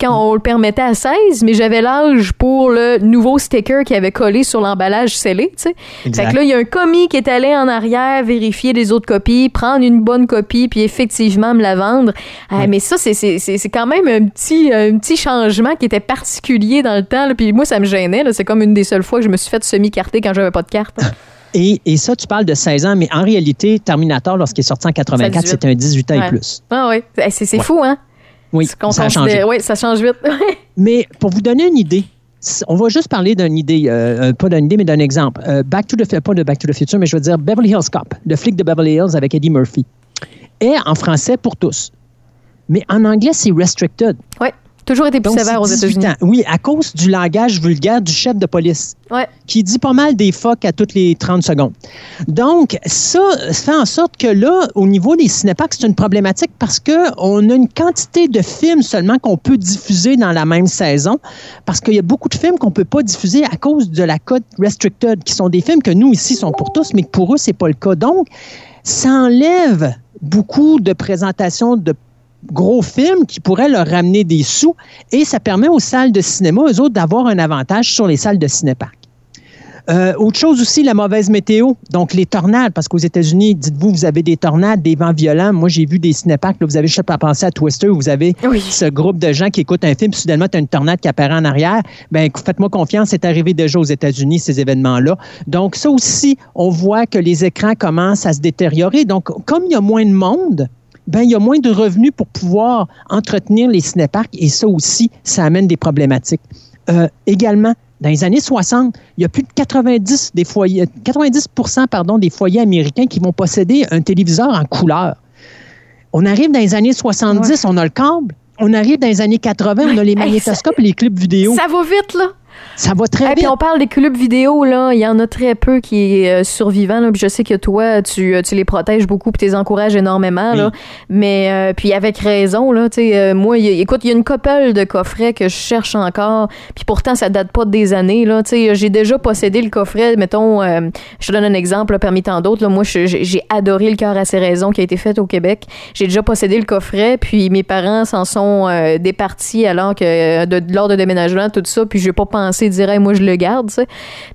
S1: quand on le permettait à 16, mais j'avais l'âge pour le nouveau sticker qui avait collé sur l'emballage scellé, tu sais. Fait que là, il y a un commis qui est allé en arrière vérifier les autres copies, prendre une bonne copie, puis effectivement me la vendre. Euh, mais ça, c'est- c'est c'est- c'est quand même un petit, un petit changement qui était particulier dans le temps. là. Puis moi, ça me gênait. C'est comme une des seules fois que je me suis fait semi-carter quand j'avais pas de carte.
S5: Et, et ça, tu parles de 16 ans, mais en réalité, Terminator, lorsqu'il est sorti en 84,
S1: 18.
S5: c'était un 18 ans
S1: Ouais.
S5: et plus.
S1: Ah oui, c'est c'est
S5: Ouais.
S1: fou, hein?
S5: Oui, ça a
S1: considère-
S5: changé.
S1: Oui, ça change vite.
S5: Mais pour vous donner une idée, on va juste parler d'une idée, euh, euh, pas d'une idée, mais d'un exemple. Euh, Back to the pas de Back to the Future, mais je veux dire Beverly Hills Cop, le flic de Beverly Hills avec Eddie Murphy, est en français pour tous. Mais en anglais, c'est restricted.
S1: oui, toujours été plus
S5: Donc,
S1: sévère aux
S5: c'est 18
S1: États-Unis.
S5: Oui, à cause du langage vulgaire du chef de police
S1: Ouais.
S5: qui dit pas mal des fuck à toutes les 30 secondes. Donc, ça, ça fait en sorte que là, au niveau des cinéparks, c'est une problématique parce qu'on a une quantité de films seulement qu'on peut diffuser dans la même saison parce qu'il y a beaucoup de films qu'on peut pas diffuser à cause de la code restricted, qui sont des films que nous, ici, sont pour tous, mais que pour eux, c'est pas le cas. Donc, ça enlève beaucoup de présentations de gros films qui pourraient leur ramener des sous et ça permet aux salles de cinéma, eux autres, d'avoir un avantage sur les salles de cinépark. Euh, autre chose aussi, la mauvaise météo. Donc, les tornades, parce qu'aux États-Unis, dites-vous, vous avez des tornades, des vents violents. Moi, j'ai vu des cinéparks. Là, vous avez, je sais pas, penser à Twister, où vous avez
S1: Oui.
S5: ce groupe de gens qui écoutent un film, puis soudainement, tu as une tornade qui apparaît en arrière. Ben, faites-moi confiance, c'est arrivé déjà aux États-Unis, ces événements-là. Donc, ça aussi, on voit que les écrans commencent à se détériorer. Donc, comme il y a moins de monde, ben, il y a moins de revenus pour pouvoir entretenir les cinéparks et ça aussi, ça amène des problématiques. Euh, également, dans les années 60, il y a plus de 90 des foyers, 90 pardon, des foyers américains qui vont posséder un téléviseur en couleur. On arrive dans les années 70, on a le câble. On arrive dans les années 80, on a les magnétoscopes et les clips vidéo.
S1: Ça va vite, là.
S5: Ça va très
S1: Et
S5: vite.
S1: puis on parle des clubs vidéo, là. Il y en a très peu qui est euh, survivant. Là. Puis je sais que toi, tu, euh, tu les protèges beaucoup puis tu les encourages énormément. Là.
S5: Oui.
S1: Mais euh, puis avec raison, là. Tu sais, euh, moi, y écoute, il y a une couple de coffrets que je cherche encore. Puis pourtant, ça date pas des années, là. Tu sais, j'ai déjà possédé le coffret. Mettons, euh, je te donne un exemple là, parmi tant d'autres. Là. Moi, je- j'ai adoré le cœur à ses raisons qui a été fait au Québec. J'ai déjà possédé le coffret. Puis mes parents s'en sont euh, départis alors que de, lors de déménagement, tout ça. Puis j'ai pas pensé dire, Hey, moi, je le garde, tu sais.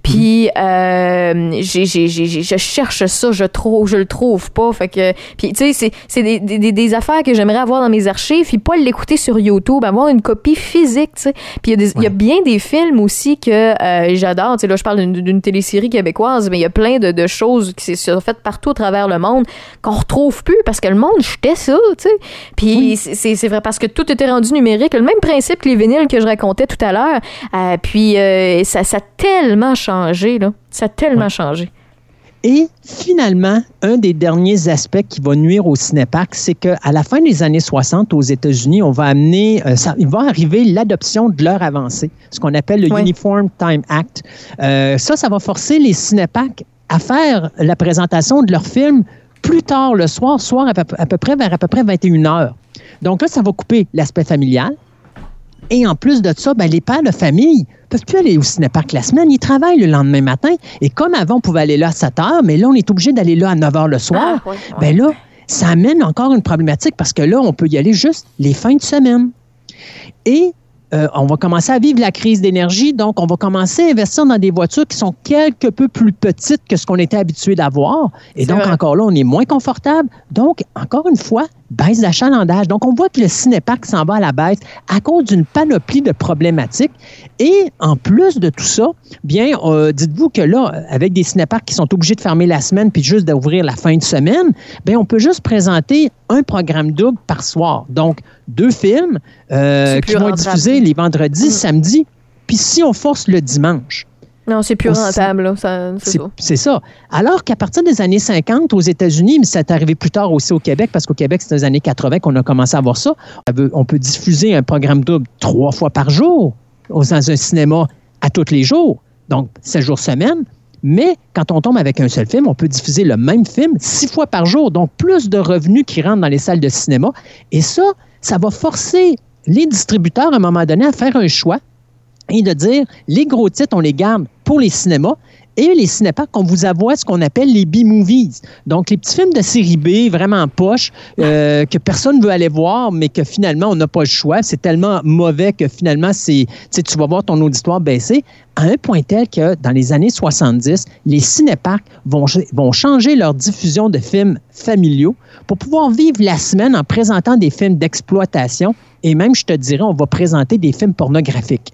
S1: Puis euh, j'ai, j'ai, j'ai, j'ai- je cherche ça, je trouve, je le trouve pas. Fait que, puis tu sais, c'est, c'est des, des, des affaires que j'aimerais avoir dans mes archives, puis pas l'écouter sur YouTube, avoir une copie physique, tu sais. Puis il y, a y bien des films aussi que euh, j'adore. Tu sais, là, je parle d'une, d'une télésérie québécoise, mais il y a plein de, de choses qui sont faites partout à travers le monde qu'on retrouve plus parce que le monde jetait ça, tu sais. Puis c'est- c'est, c'est vrai parce que tout était rendu numérique. Le même principe que les vinyles que je racontais tout à l'heure. Euh, puis euh, ça, ça a tellement changé, là. Ça a tellement changé.
S5: Et finalement, un des derniers aspects qui va nuire au cinépark, c'est qu'à la fin des années 60 aux États-Unis, on va amener, euh, ça, il va arriver l'adoption de l'heure avancée, ce qu'on appelle le. Uniform Time Act. Euh, ça, ça va forcer les cinéparks à faire la présentation de leurs films plus tard le soir, soir à peu, à peu près vers à peu près 21 heures. Donc là, ça va couper l'aspect familial. Et en plus de ça, ben, les pères de famille ne peuvent plus aller au cinépark la semaine. Ils travaillent le lendemain matin. Et comme avant, on pouvait aller là à 7 heures, mais là, on est obligé d'aller là à 9 heures le soir.
S1: Ah.
S5: Ben là, ça amène encore une problématique parce que là, on peut y aller juste les fins de semaine. Et euh, on va commencer à vivre la crise d'énergie, donc on va commencer à investir dans des voitures qui sont quelque peu plus petites que ce qu'on était habitué d'avoir. Et donc,
S1: vrai.
S5: encore là, on est moins confortable. Donc, encore une fois, baisse d'achalandage. Donc, on voit que le cinépark s'en va à la baisse à cause d'une panoplie de problématiques. Et en plus de tout ça, bien, euh, dites-vous que là, avec des cinéparks qui sont obligés de fermer la semaine puis juste d'ouvrir la fin de semaine, bien, on peut juste présenter un programme double par soir. Donc, deux films euh, qui vont être diffusés les vendredis,
S1: Mm.
S5: samedis. Puis si on force le dimanche,
S1: Non, c'est plus rentable, c'est ça.
S5: Alors qu'à partir des années 50 aux États-Unis, mais c'est arrivé plus tard aussi au Québec, parce qu'au Québec, c'est dans les années 80 qu'on a commencé à voir ça. On peut- diffuser un programme double trois fois par jour dans un cinéma à tous les jours, donc sept jours semaine. Mais quand on tombe avec un seul film, on peut diffuser le même film six fois par jour, donc plus de revenus qui rentrent dans les salles de cinéma. Et ça, ça va forcer les distributeurs à un moment donné à faire un choix et de dire les gros titres, on les garde pour les cinémas. Et les cinéparks, on vous avoue ce qu'on appelle les B-movies. Donc, les petits films de série B, vraiment poche, euh, que personne ne veut aller voir, mais que finalement, on n'a pas le choix. C'est tellement mauvais que finalement, c'est, tu vas voir ton auditoire baisser. À un point tel que dans les années 70, les cinéparks vont, vont changer leur diffusion de films familiaux pour pouvoir vivre la semaine en présentant des films d'exploitation. Et même, je te dirais, on va présenter des films pornographiques.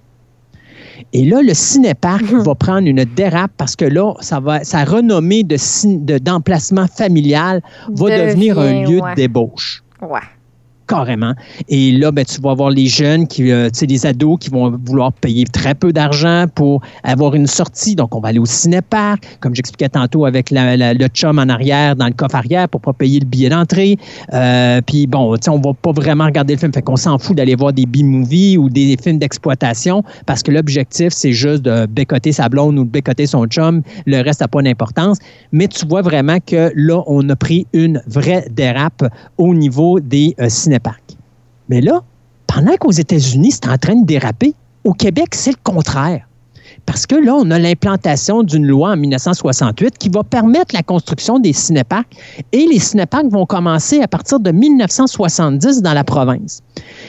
S5: Et là, le cinépark va prendre une dérape parce que là, ça va, sa renommée de, cin- de- d'emplacement familial va
S1: Devient,
S5: devenir un lieu
S1: ouais.
S5: de débauche.
S1: Ouais.
S5: Carrément. Et là, ben, tu vas avoir les jeunes, qui, euh, tu sais, les ados qui vont vouloir payer très peu d'argent pour avoir une sortie. Donc, on va aller au cinépark, comme j'expliquais tantôt avec la- le chum en arrière, dans le coffre arrière pour pas payer le billet d'entrée. Euh, Puis bon, tu sais, on va pas vraiment regarder le film. Fait qu'on s'en fout d'aller voir des B-movies ou des films d'exploitation parce que l'objectif, c'est juste de bécoter sa blonde ou de bécoter son chum. Le reste n'a pas d'importance. Mais tu vois vraiment que là, on a pris une vraie dérape au niveau des euh. Mais là, pendant qu'aux États-Unis, c'est en train de déraper, au Québec, c'est le contraire. Parce que là, on a l'implantation d'une loi en 1968 qui va permettre la construction des cinéparks et les cinéparks vont commencer à partir de 1970 dans la province.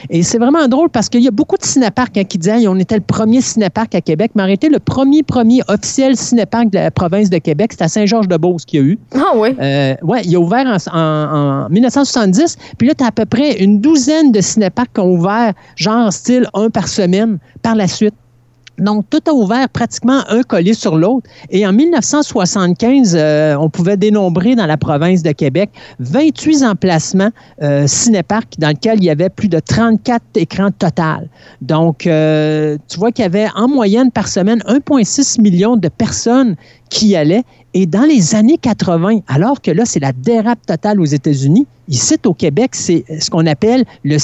S5: Et c'est vraiment drôle parce qu'il y a beaucoup de cinéparks hein, qui disaient on était le premier cinépark à Québec, mais en réalité, le premier, premier officiel cinépark de la province de Québec, c'est à Saint-Georges-de-Beauce qu'il y a eu.
S1: Ah oui.
S5: Euh, ouais, il a ouvert en, en- en 1970. Puis là, tu as à peu près une douzaine de cinéparks qui ont ouvert, genre style un par semaine, par la suite. Donc, tout a ouvert pratiquement un collé sur l'autre. Et en 1975, euh, on pouvait dénombrer dans la province de Québec 28 emplacements euh, dans lesquels il y avait plus de 34 écrans total. Donc, euh, tu vois qu'il y avait en moyenne par semaine 1,6 million de personnes qui allaient. Et dans les années 80, alors que là, c'est la dérape totale aux États-Unis, ici au Québec, c'est ce qu'on appelle le-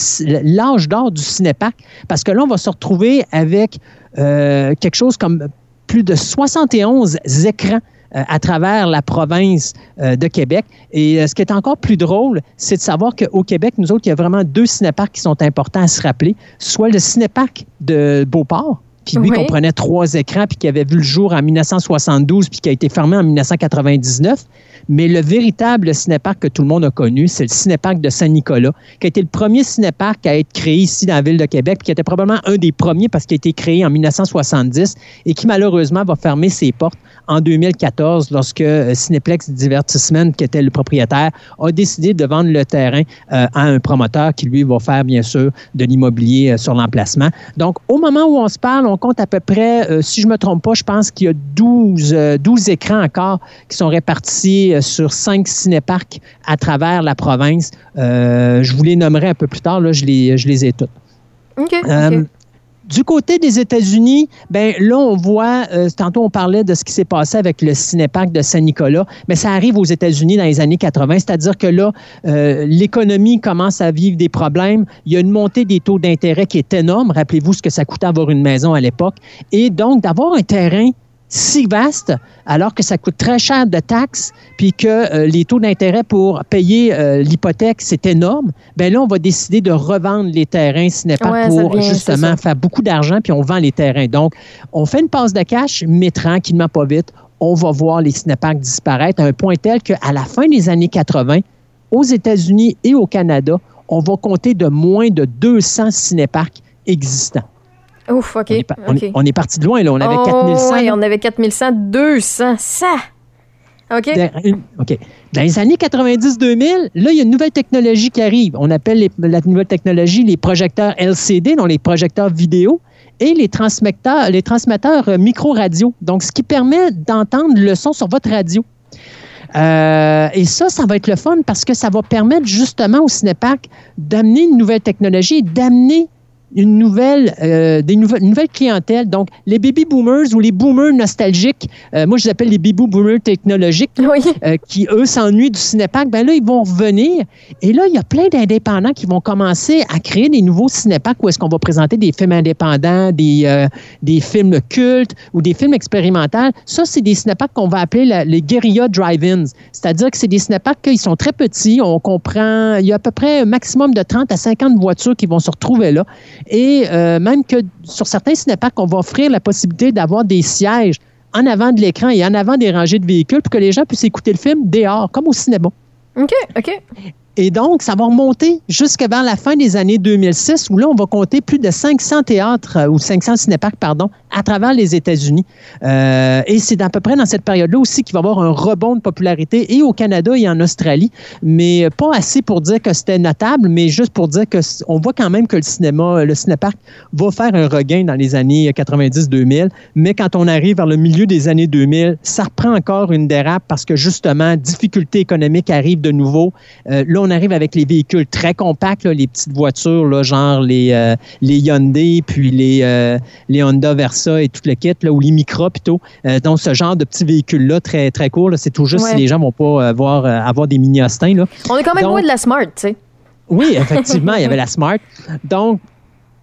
S5: l'âge d'or du cinépark. Parce que là, on va se retrouver avec euh, quelque chose comme plus de 71 écrans euh, à travers la province euh, de Québec. Et ce qui est encore plus drôle, c'est de savoir qu'au Québec, nous autres, il y a vraiment deux cinéparks qui sont importants à se rappeler. Soit le cinépark de Beauport, qui lui
S1: Oui.
S5: comprenait trois écrans, puis qui avait vu le jour en 1972, puis qui a été fermé en 1999. Mais le véritable cinépark que tout le monde a connu, c'est le cinépark de Saint-Nicolas, qui a été le premier cinépark à être créé ici dans la ville de Québec, puis qui était probablement un des premiers parce qu'il a été créé en 1970 et qui malheureusement va fermer ses portes en 2014 lorsque euh, Cinéplex Divertissement, qui était le propriétaire, a décidé de vendre le terrain euh, à un promoteur qui, lui, va faire, bien sûr, de l'immobilier euh, sur l'emplacement. Donc, au moment où on se parle, on compte à peu près, si je me trompe pas, je pense qu'il y a 12, euh, 12 écrans encore qui sont répartis euh, sur cinq cinéparks à travers la province. Euh, je vous les nommerai un peu plus tard, là, je les, je les ai toutes.
S1: OK.
S5: Euh. Du côté des États-Unis, ben là, on voit, euh, tantôt on parlait de ce qui s'est passé avec le cinépark de Saint-Nicolas, mais ça arrive aux États-Unis dans les années 80, c'est-à-dire que là, euh, l'économie commence à vivre des problèmes. Il y a une montée des taux d'intérêt qui est énorme. Rappelez-vous ce que ça coûtait avoir une maison à l'époque. Et donc, d'avoir un terrain si vaste, alors que ça coûte très cher de taxes, puis que euh, les taux d'intérêt pour payer euh, l'hypothèque, c'est énorme, ben là, on va décider de revendre les terrains Cinépark
S1: Ouais, ça
S5: pour
S1: vient,
S5: justement faire beaucoup d'argent, puis on vend les terrains. Donc, on fait une passe de cash, mais tranquillement, pas vite, on va voir les Cinéparks disparaître à un point tel qu'à la fin des années 80, aux États-Unis et au Canada, on va compter de moins de 200 cinéparks existants.
S1: Ouf, OK.
S5: On est, on on parti de loin, là. On avait
S1: Oh,
S5: 4100.
S1: ouais, on avait 4100, 200, ça. OK.
S5: Dans, une- OK. Dans les années 90-2000, là, il y a une nouvelle technologie qui arrive. On appelle les- la nouvelle technologie les projecteurs LCD, donc les projecteurs vidéo, et les transmetteurs, les transmetteurs euh, micro-radio. Donc, ce qui permet d'entendre le son sur votre radio. Euh, et ça, ça va être le fun parce que ça va permettre justement au Cinépark d'amener une nouvelle technologie et d'amener une nouvelle, euh, des nouvelles, une nouvelle clientèle. Donc, les baby boomers ou les boomers nostalgiques, euh, moi je les appelle les baby boomers technologiques,
S1: Oui.
S5: euh, qui eux s'ennuient du cinépark, ben là ils vont revenir. Et là il y a plein d'indépendants qui vont commencer à créer des nouveaux cinéparks où est-ce qu'on va présenter des films indépendants, des des films cultes ou des films expérimentaux. Ça c'est des cinéparks qu'on va appeler la- les guérilla drive-ins, c'est-à-dire que c'est des cinéparks qui sont très petits. On comprend, il y a à peu près un maximum de 30 à 50 voitures qui vont se retrouver là. Et euh, même que sur certains cinéparks, on va offrir la possibilité d'avoir des sièges en avant de l'écran et en avant des rangées de véhicules pour que les gens puissent écouter le film dehors, comme au cinéma.
S1: OK, OK.
S5: Et donc, ça va remonter jusqu'à vers la fin des années 2006, où là, on va compter plus de 500 théâtres euh, ou 500 cinéparks, pardon, à travers les États-Unis. Euh, et c'est à peu près dans cette période-là aussi qu'il va y avoir un rebond de popularité et au Canada et en Australie, mais pas assez pour dire que c'était notable, mais juste pour dire que on voit quand même que le cinéma, le cinépark va faire un regain dans les années 90-2000, mais quand on arrive vers le milieu des années 2000, ça reprend encore une dérape parce que justement, difficultés économiques arrivent de nouveau. Euh, là, on arrive avec les véhicules très compacts, là, les petites voitures, là, genre les, euh, les Hyundai, puis les, euh, les Honda Versa et tout le kit, là, ou les Micra plutôt. Euh, donc, ce genre de petits véhicules-là, très, très courts, c'est tout juste
S1: Ouais.
S5: si les gens vont pas avoir, avoir des mini-Austin.
S1: On est quand même
S5: Donc-
S1: loin de la Smart, tu sais.
S5: Oui, effectivement, il y avait la Smart. Donc,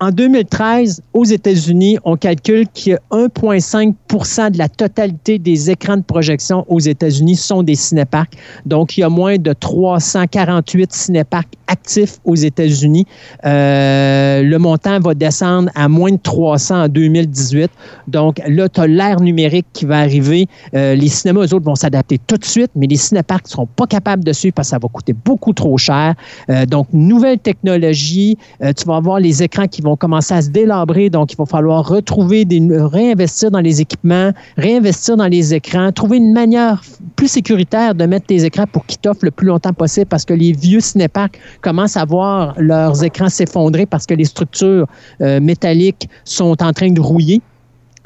S5: en 2013, aux États-Unis, on calcule que 1,5% de la totalité des écrans de projection aux États-Unis sont des cinéparks. Donc, il y a moins de 348 cinéparks actifs aux États-Unis. Euh, le montant va descendre à moins de 300 en 2018. Donc, là, tu as l'ère numérique qui va arriver. Euh, les cinémas, eux autres, vont s'adapter tout de suite, mais les cinéparks ne seront pas capables de suivre parce que ça va coûter beaucoup trop cher. Euh, donc, nouvelle technologie. Tu vas avoir les écrans qui vont commencer à se délabrer. Donc, il va falloir retrouver réinvestir dans les équipements, réinvestir dans les écrans, trouver une manière plus sécuritaire de mettre tes écrans pour qu'ils t'offrent le plus longtemps possible parce que les vieux cinéparks commencent à voir leurs écrans s'effondrer parce que les structures euh, métalliques sont en train de rouiller.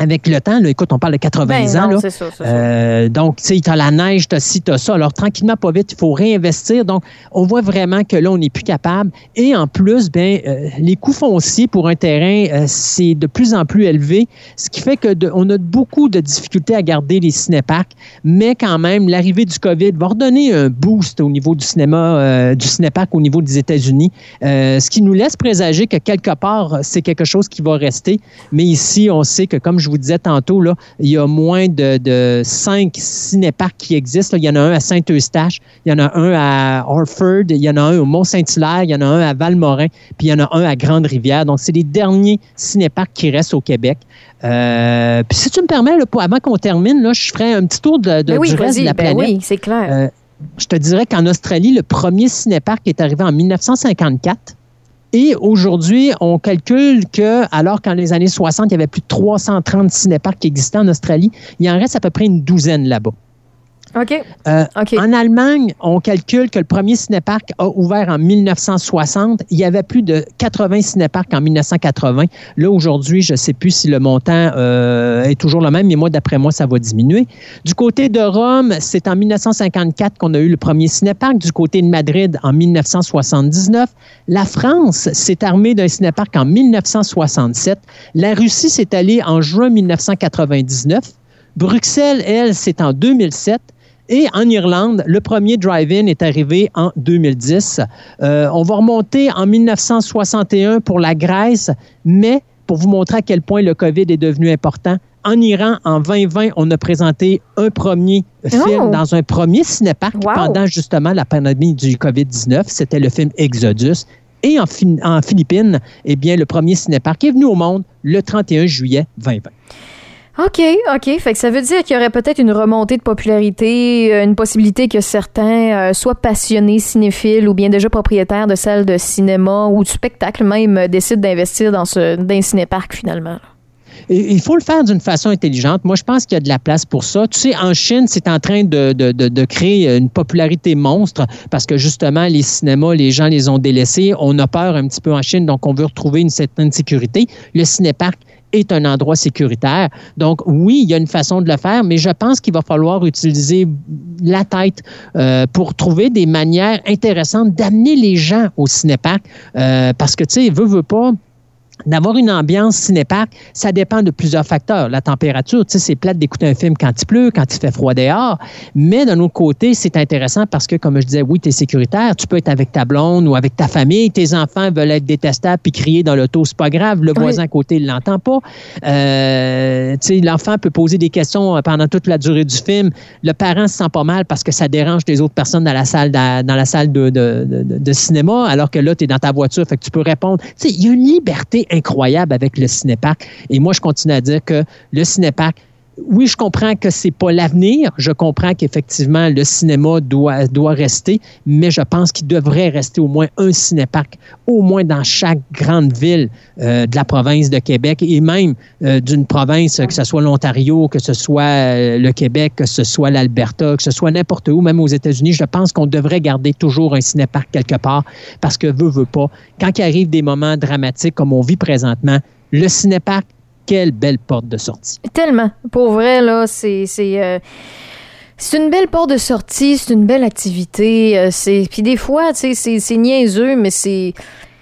S5: Avec le temps, là, écoute, on parle de 80
S1: Ben
S5: ans.
S1: non,
S5: là.
S1: c'est ça.
S5: Euh, donc, tu sais, tu as la neige, tu as ci, tu as ça. Alors, tranquillement, pas vite, il faut réinvestir. Donc, on voit vraiment que là, on n'est plus capable. Et en plus, ben, euh, les coûts fonciers pour un terrain, euh, c'est de plus en plus élevé, ce qui fait que de- on a beaucoup de difficultés à garder les cinéparks. Mais quand même, l'arrivée du COVID va redonner un boost au niveau du cinéma, du cinépark au niveau des États-Unis, ce qui nous laisse présager que quelque part, c'est quelque chose qui va rester. Mais ici, on sait que, comme je vous disais tantôt, là, il y a moins de, de cinq cinéparks qui existent. là. Il y en a un à Saint-Eustache, il y en a un à Orford, il y en a un au Mont-Saint-Hilaire, il y en a un à Valmorin, puis il y en a un à Grande-Rivière. Donc, c'est les derniers cinéparks qui restent au Québec. Euh, puis si tu me permets, là, pour- avant qu'on termine, là, je ferai un petit tour de, de-
S1: Ben oui,
S5: du reste de la
S1: ben
S5: planète.
S1: oui, c'est clair.
S5: Euh, je te dirais qu'en Australie, le premier cinépark est arrivé en 1954. Et aujourd'hui, on calcule que, alors qu'en les années 60, il y avait plus de 330 cinéparks qui existaient en Australie, il en reste à peu près une douzaine là-bas.
S1: OK.
S5: Euh,
S1: OK.
S5: En Allemagne, on calcule que le premier cinéparc a ouvert en 1960. Il y avait plus de 80 cinéparcs en 1980. Là, aujourd'hui, je ne sais plus si le montant euh, est toujours le même, mais moi, d'après moi, ça va diminuer. Du côté de Rome, c'est en 1954 qu'on a eu le premier cinéparc. Du côté de Madrid, en 1979. La France s'est armée d'un cinéparc en 1967. La Russie s'est allée en juin 1999. Bruxelles, elle, c'est en 2007. Et en Irlande, le premier drive-in est arrivé en 2010. Euh, on va remonter en 1961 pour la Grèce, mais pour vous montrer à quel point le COVID est devenu important, en Iran, en 2020, on a présenté un premier film
S1: Oh!
S5: dans un premier cinéparc
S1: Wow!
S5: pendant justement la pandémie du COVID-19. C'était le film Exodus. Et en Philippines, eh bien, le premier cinéparc est venu au monde le 31 juillet 2020.
S1: OK, OK. Fait que ça veut dire qu'il y aurait peut-être une remontée de popularité, euh, une possibilité que certains euh, soient passionnés cinéphiles ou bien déjà propriétaires de salles de cinéma ou de spectacle même euh, décident d'investir dans ce dans cinéparc finalement.
S5: Il faut le faire d'une façon intelligente. Moi, je pense qu'il y a de la place pour ça. Tu sais, en Chine, c'est en train de créer une popularité monstre parce que justement, les cinémas, les gens les ont délaissés. On a peur un petit peu en Chine, donc on veut retrouver une certaine sécurité. Le cinéparc est un endroit sécuritaire. Donc, oui, il y a une façon de le faire, mais je pense qu'il va falloir utiliser la tête euh, pour trouver des manières intéressantes d'amener les gens au cinéparc. Euh, parce que, tu sais, veut, veut pas, d'avoir une ambiance cinéparc, ça dépend de plusieurs facteurs. La température, tu sais, c'est plate d'écouter un film quand il pleut, quand il fait froid dehors. Mais d'un autre côté, c'est intéressant parce que, comme je disais, oui, tu es sécuritaire. Tu peux être avec ta blonde ou avec ta famille. Tes enfants veulent être détestables puis crier dans l'auto, c'est pas grave. Le
S1: Oui.
S5: voisin à côté, il l'entend pas. Euh, tu sais, l'enfant peut poser des questions pendant toute la durée du film. Le parent se sent pas mal parce que ça dérange les autres personnes dans la salle, d'a- dans la salle de, de- de- de cinéma, alors que là, tu es dans ta voiture, fait que tu peux répondre. Tu sais, il y a une liberté incroyable avec le cinéparc. Et moi, je continue à dire que le cinéparc, oui, je comprends que c'est pas l'avenir. Je comprends qu'effectivement, le cinéma doit, doit rester, mais je pense qu'il devrait rester au moins un cinéparc, au moins dans chaque grande ville euh, de la province de Québec et même euh, d'une province, que ce soit l'Ontario, que ce soit euh, le Québec, que ce soit l'Alberta, que ce soit n'importe où, même aux États-Unis. Je pense qu'on devrait garder toujours un cinéparc quelque part parce que veut, veut pas. Quand il arrive des moments dramatiques comme on vit présentement, le cinéparc, quelle belle porte de sortie.
S1: Tellement. Pour vrai, là, c'est. c'est euh, c'est une belle porte de sortie, c'est une belle activité. euh, c'est puis des fois, tu sais, c'est, niaiseux, mais c'est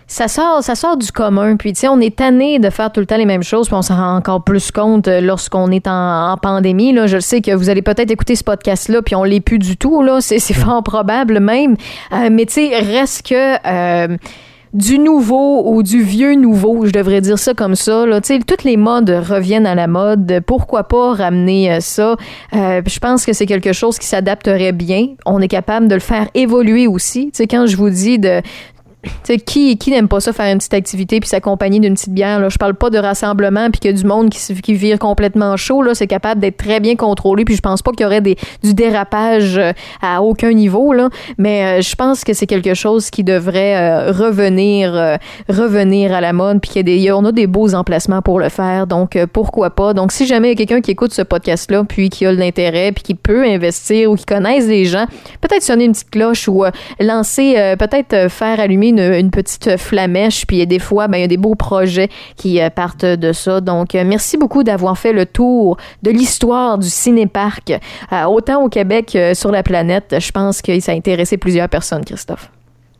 S1: ça sort, ça sort du commun. Puis tu sais, on est tanné de faire tout le temps les mêmes choses, puis on s'en rend encore plus compte euh, lorsqu'on est en, en pandémie. Là, je sais que vous allez peut-être écouter ce podcast-là, puis on l'est plus du tout. Là, c'est, c'est fort probable même. Euh, mais tu sais, reste que. euh, du nouveau ou du vieux nouveau, je devrais dire ça comme ça. Là. Toutes les modes reviennent à la mode. Pourquoi pas ramener euh, ça? Euh, je pense que c'est quelque chose qui s'adapterait bien. On est capable de le faire évoluer aussi. Tu sais, quand je vous dis de tu sais, qui, qui n'aime pas ça faire une petite activité puis s'accompagner d'une petite bière là? Je parle pas de rassemblement puis que du monde qui, qui vire complètement chaud là. C'est capable d'être très bien contrôlé puis je pense pas qu'il y aurait des, du dérapage euh, à aucun niveau là. Mais euh, je pense que c'est quelque chose qui devrait euh, revenir revenir à la mode puis qu'il y a des y a- on a des beaux emplacements pour le faire. Donc pourquoi pas? Donc si jamais il y a quelqu'un qui écoute ce podcast là puis qui a l'intérêt puis qui peut investir ou qui connaisse des gens peut-être sonner une petite cloche ou lancer peut-être faire allumer une, une petite flamèche puis des fois ben il y a des beaux projets qui euh, partent de ça donc euh, merci beaucoup d'avoir fait le tour de l'histoire du cinéparc euh, autant au Québec euh, sur la planète je pense que ça a intéressé plusieurs personnes Christophe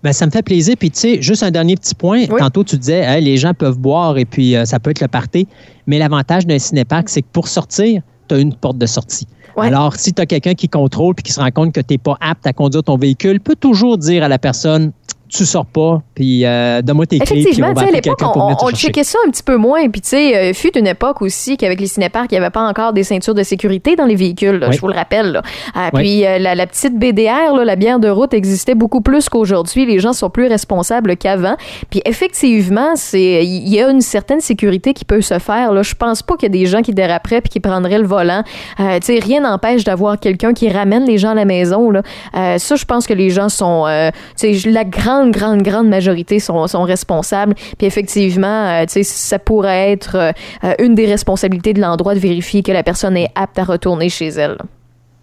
S5: Ben, ça me fait plaisir. Puis, tu sais, juste un dernier petit point.
S1: Oui.
S5: Tantôt, tu disais, Hey, les gens peuvent boire et puis euh, ça peut être le party. Mais l'avantage d'un cinéparc, c'est que pour sortir, tu as une porte de sortie.
S1: Ouais.
S5: Alors, si tu as quelqu'un qui contrôle puis qui se rend compte que tu n'es pas apte à conduire ton véhicule, peut toujours dire à la personne, tu sors pas, puis euh, donne-moi tes clés, puis
S1: Effectivement,
S5: on va
S1: à l'époque, on, on checkait ça un petit peu moins. Puis, tu sais, euh, fut une époque aussi qu'avec les cinéparcs, il n'y avait pas encore des ceintures de sécurité dans les véhicules. là,
S5: Oui.
S1: Je vous le rappelle. là. Ah,
S5: Oui.
S1: Puis, euh, la, la petite BDR, là, la bière de route, existait beaucoup plus qu'aujourd'hui. Les gens sont plus responsables qu'avant. Puis, effectivement, c'est il y a une certaine sécurité qui peut se faire. Là. Je pense pas qu'il y a des gens qui déraperaient puis qui prendraient le volant. Euh, tu sais, rien n'empêche d'avoir quelqu'un qui ramène les gens à la maison. Là. Euh, ça, je pense que les gens sont... euh, tu sais, la grande, grande, grande majorité sont, sont responsables. Puis effectivement, euh, tu sais, ça pourrait être euh, euh, une des responsabilités de l'endroit de vérifier que la personne est apte à retourner chez elle.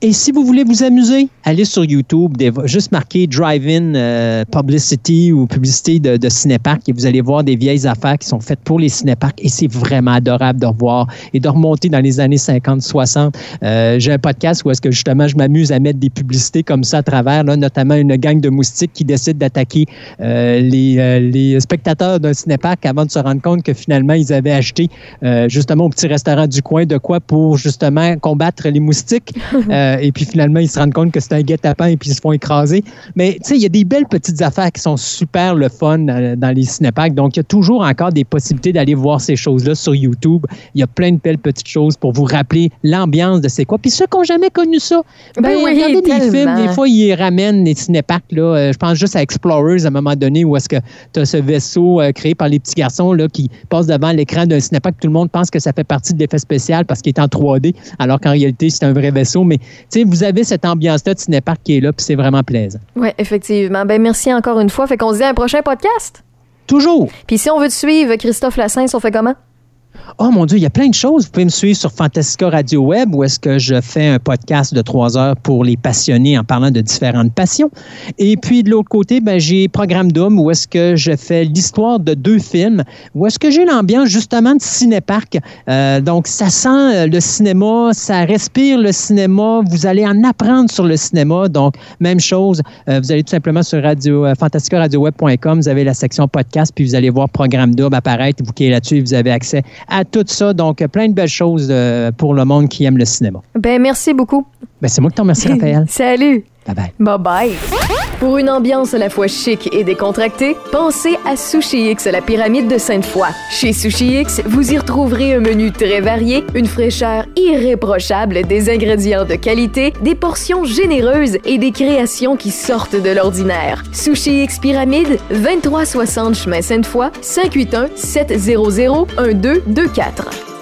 S5: Et si vous voulez vous amuser, allez sur YouTube, juste marquer Drive-In euh, Publicity ou publicité de, de Cinépark et vous allez voir des vieilles affaires qui sont faites pour les cinéparks et c'est vraiment adorable de revoir et de remonter dans les années 50-60. Euh, J'ai un podcast où est-ce que justement je m'amuse à mettre des publicités comme ça à travers, là, notamment une gang de moustiques qui décide d'attaquer euh, les, les spectateurs d'un cinépark avant de se rendre compte que finalement ils avaient acheté justement au petit restaurant du coin de quoi pour justement combattre les moustiques. Euh, et puis finalement, ils se rendent compte que c'est un guet-apens et puis ils se font écraser. Mais tu sais, il y a des belles petites affaires qui sont super le fun euh, dans les cinéparks. Donc, il y a toujours encore des possibilités d'aller voir ces choses-là sur YouTube. Il y a plein de belles petites choses pour vous rappeler l'ambiance de c'est quoi. Puis ceux qui n'ont jamais connu ça,
S1: Ben oui,
S5: regardez des
S1: tellement.
S5: films. Des fois, ils ramènent les cinéparks. Là, Euh, je pense juste à Explorers à un moment donné où est-ce que tu as ce vaisseau euh, créé par les petits garçons là, qui passe devant l'écran d'un cinépark. Tout le monde pense que ça fait partie de l'effet spécial parce qu'il est en 3D, alors qu'en réalité, c'est un vrai vaisseau. Mais sais, vous avez cette ambiance-là de cinépark qui est là, puis c'est vraiment plaisant.
S1: Oui, effectivement. Ben, merci encore une fois. Fait qu'on se dit à un prochain podcast.
S5: Toujours.
S1: Puis si on veut te suivre, Christophe Lassens, on fait comment?
S5: Oh mon Dieu, il y a plein de choses. Vous pouvez me suivre sur Fantastica Radio Web où est-ce que je fais un podcast de trois heures pour les passionnés en parlant de différentes passions. Et puis de l'autre côté, ben, j'ai Programme Doom où est-ce que je fais l'histoire de deux films, où est-ce que j'ai l'ambiance justement de cinépark. Euh, donc ça sent euh, le cinéma, ça respire le cinéma. Vous allez en apprendre sur le cinéma. Donc même chose, euh, vous allez tout simplement sur radio, euh, fantasticaradioweb.com, vous avez la section podcast, puis vous allez voir Programme Double apparaître. Vous cliquez là-dessus, vous avez accès à tout ça. Donc, plein de belles choses euh, pour le monde qui aime le cinéma.
S1: Ben, merci beaucoup.
S5: Ben, c'est moi qui te remercie, Raphaël.
S1: Salut!
S5: Bye bye.
S1: Bye bye. Pour une ambiance à la fois chic et décontractée, pensez à Sushi X, la pyramide de Sainte-Foy. Chez Sushi X, vous y retrouverez un menu très varié, une fraîcheur irréprochable, des ingrédients de qualité, des portions généreuses et des créations qui sortent de l'ordinaire. Sushi X Pyramide, 2360 chemin Sainte-Foy, 581 700 1224.